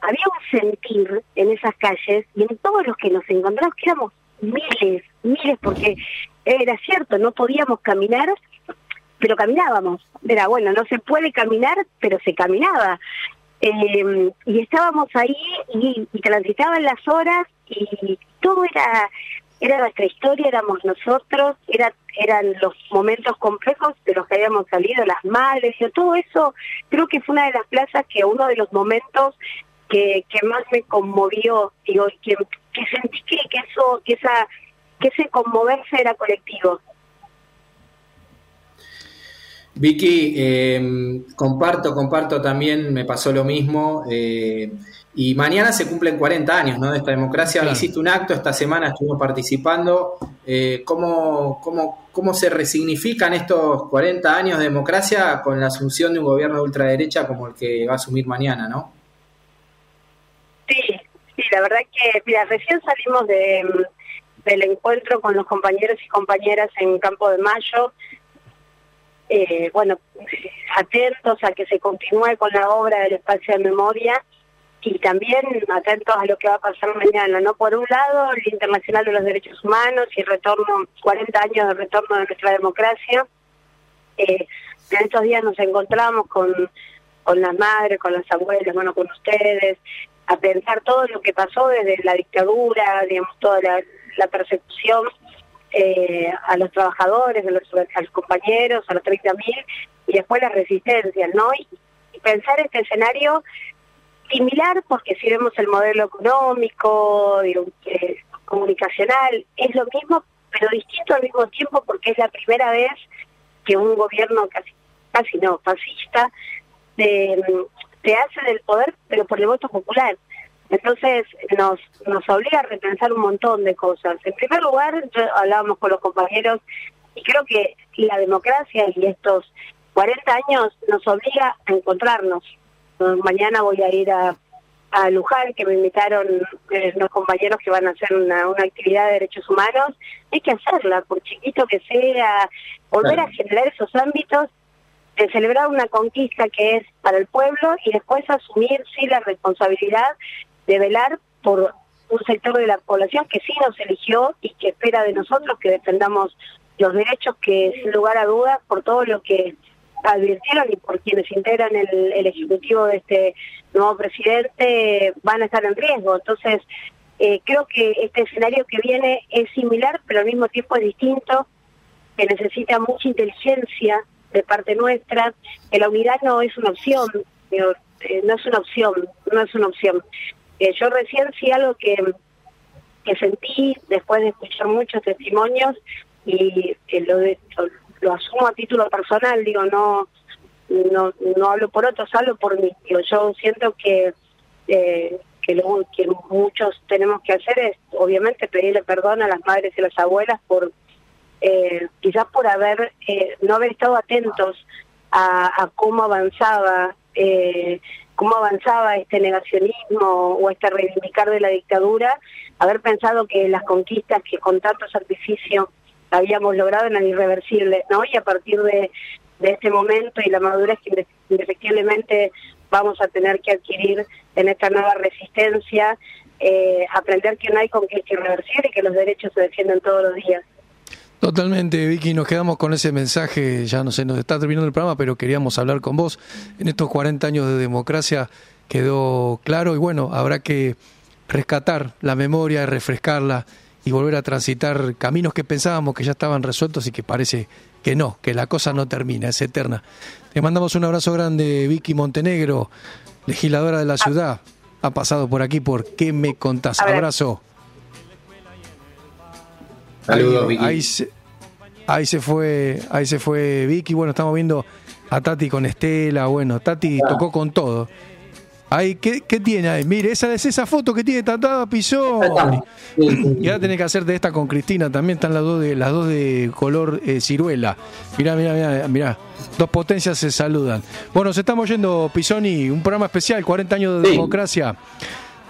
había un sentir en esas calles y en todos los que nos encontramos, que éramos miles, miles, porque era cierto, no podíamos caminar, pero caminábamos. Era bueno, no se puede caminar, pero se caminaba. Eh, y estábamos ahí y, transitaban las horas y todo era era nuestra historia, éramos nosotros, era, eran los momentos complejos de los que habíamos salido, las madres, y todo eso, creo que fue una de las plazas que uno de los momentos que, que más me conmovió, digo, que, que sentí que eso, que esa, que ese conmoverse era colectivo. Vicky, eh, comparto, comparto también, me pasó lo mismo. Eh, y mañana se cumplen 40 años ¿no? de esta democracia. Hiciste un acto, esta semana estuvimos participando. Eh, ¿cómo, cómo, ¿Cómo se resignifican estos 40 años de democracia con la asunción de un gobierno de ultraderecha como el que va a asumir mañana? ¿no? Sí, sí, la verdad que, mira, recién salimos de, del encuentro con los compañeros y compañeras en Campo de Mayo eh, bueno, atentos a que se continúe con la obra del espacio de memoria y también atentos a lo que va a pasar mañana, ¿no? Por un lado, el Internacional de los Derechos Humanos y el retorno, 40 años de retorno de nuestra democracia. Eh, en estos días nos encontramos con, con las madres, con las abuelas, bueno, con ustedes, a pensar todo lo que pasó desde la dictadura, digamos, toda la, la persecución eh, a los trabajadores, a los, compañeros, a los 30.000 y después las resistencias, ¿no? Y, pensar este escenario similar, porque si vemos el modelo económico, eh, comunicacional, es lo mismo, pero distinto al mismo tiempo porque es la primera vez que un gobierno casi, casi no, fascista, se hace del poder, pero por el voto popular. Entonces nos, nos obliga a repensar un montón de cosas. En primer lugar, yo hablábamos con los compañeros y creo que la democracia y estos 40 años nos obliga a encontrarnos. Mañana voy a ir a, a Luján, que me invitaron eh, los compañeros que van a hacer una, una actividad de derechos humanos. Hay que hacerla, por chiquito que sea, volver a generar esos ámbitos de celebrar una conquista que es para el pueblo y después asumir sí la responsabilidad de velar por un sector de la población que sí nos eligió y que espera de nosotros que defendamos los derechos que, sin lugar a dudas, por todo lo que advirtieron y por quienes integran el, el ejecutivo de este nuevo presidente, van a estar en riesgo. Entonces, eh, creo que este escenario que viene es similar, pero al mismo tiempo es distinto, que necesita mucha inteligencia de parte nuestra, que la unidad no es una opción, eh, no es una opción, no es una opción yo recién sí algo que, que sentí después de escuchar muchos testimonios y lo, lo, asumo a título personal, digo, no no no hablo por otros, hablo por mí. Digo, yo siento que eh, que lo que muchos tenemos que hacer es obviamente pedirle perdón a las madres y las abuelas por eh, quizás por haber eh, no haber estado atentos a, a cómo avanzaba eh, cómo avanzaba este negacionismo o este reivindicar de la dictadura, haber pensado que las conquistas que con tanto sacrificio habíamos logrado eran irreversibles, ¿no? Y a partir de, este momento y la madurez que indefectiblemente vamos a tener que adquirir en esta nueva resistencia, eh, aprender que no hay conquista irreversible y que los derechos se defienden todos los días. Totalmente, Vicky, nos quedamos con ese mensaje, ya no sé, nos está terminando el programa, pero queríamos hablar con vos. En estos 40 años de democracia quedó claro y bueno, habrá que rescatar la memoria, refrescarla y volver a transitar caminos que pensábamos que ya estaban resueltos y que parece que no, que la cosa no termina, es eterna. Te mandamos un abrazo grande, Vicky Montenegro, legisladora de la ciudad. Ha pasado por aquí por ¿Qué me contás? Abrazo. Saludos, ahí, Vicky. Ahí se, ahí se, fue, ahí se fue Vicky. Bueno, estamos viendo A Tati con Estela, bueno, Tati tocó con todo. Ay, ¿qué, qué tiene ahí? Mire, esa es esa foto que tiene tatuada Pisón. Y ahora tenés que hacerte esta con Cristina, también están las dos de, las dos de color eh, ciruela. Mirá, mirá, mirá, mirá. Dos potencias se saludan. Bueno, nos estamos yendo, Pisoni, un programa especial, 40 años de democracia.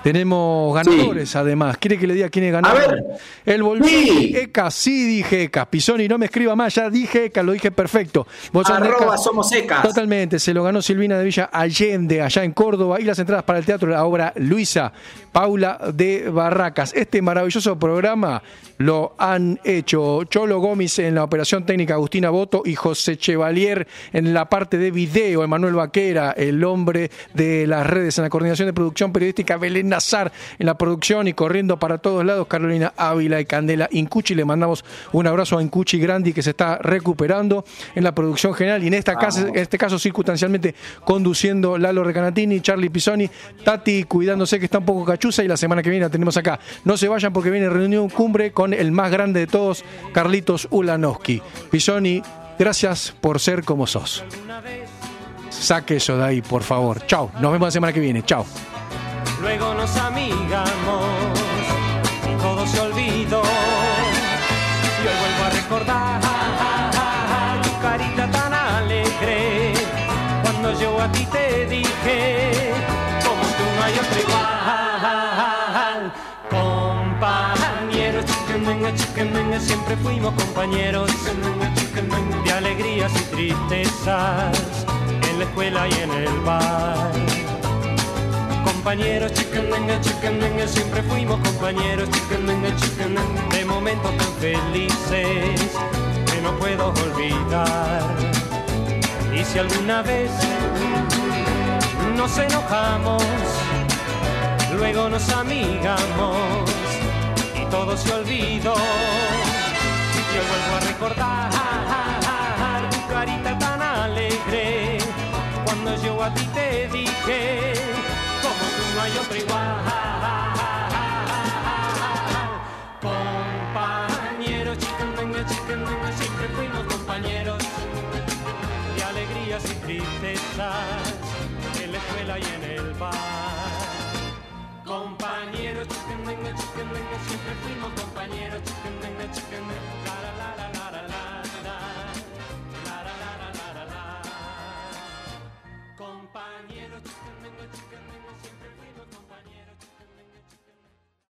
Tenemos ganadores, además. ¿Quiere que le diga quién es ganador? El volvió Eka, sí dije Eka. Pisoni, no me escriba más, ya dije Eka, lo dije perfecto. Bolsón Arroba Eka- somos Ecas. Totalmente, se lo ganó Silvina de Villa Allende, allá en Córdoba, y las entradas para el teatro la obra Luisa Paula de Barracas. Este maravilloso programa lo han hecho Cholo Gómez en la operación técnica, Agustina Boto y José Chevalier en la parte de video, Emanuel Vaquera, el hombre de las redes en la coordinación de producción periodística, Belén Nazar en la producción y corriendo para todos lados, Carolina Ávila y Candela Incuchi. Le mandamos un abrazo a Incuchi Grandi que se está recuperando en la producción general y en, esta casa, en este caso circunstancialmente conduciendo Lalo Recanatini, Charlie Pisoni, Tati cuidándose que está un poco cachuza y la semana que viene la tenemos acá. No se vayan porque viene reunión cumbre con el más grande de todos, Carlitos Ulanowski. Pisoni, gracias por ser como sos. Saque eso de ahí, por favor. Chao, nos vemos la semana que viene. Chao. Luego nos amigamos y todo se olvidó. Y hoy vuelvo a recordar tu carita tan alegre. Cuando yo a ti te dije, como tú no hay otro igual. Compañeros, chiquemenga, chiquemenga, siempre fuimos compañeros de alegrías y tristezas en la escuela y en el bar. Compañeros, chiquemenga, chiquemenga, siempre fuimos compañeros, chiquemenga, chiquemenga, de momentos tan felices que no puedo olvidar. Y si alguna vez nos enojamos, luego nos amigamos y todo se olvidó. Yo vuelvo a recordar tu carita tan alegre cuando yo a ti te dije, no hay otro igual. Compañeros, chicandenga, chicandenga, siempre fuimos compañeros de alegrías y tristezas en la escuela y en el bar. Compañeros, chicandenga, chicandenga, siempre fuimos compañeros,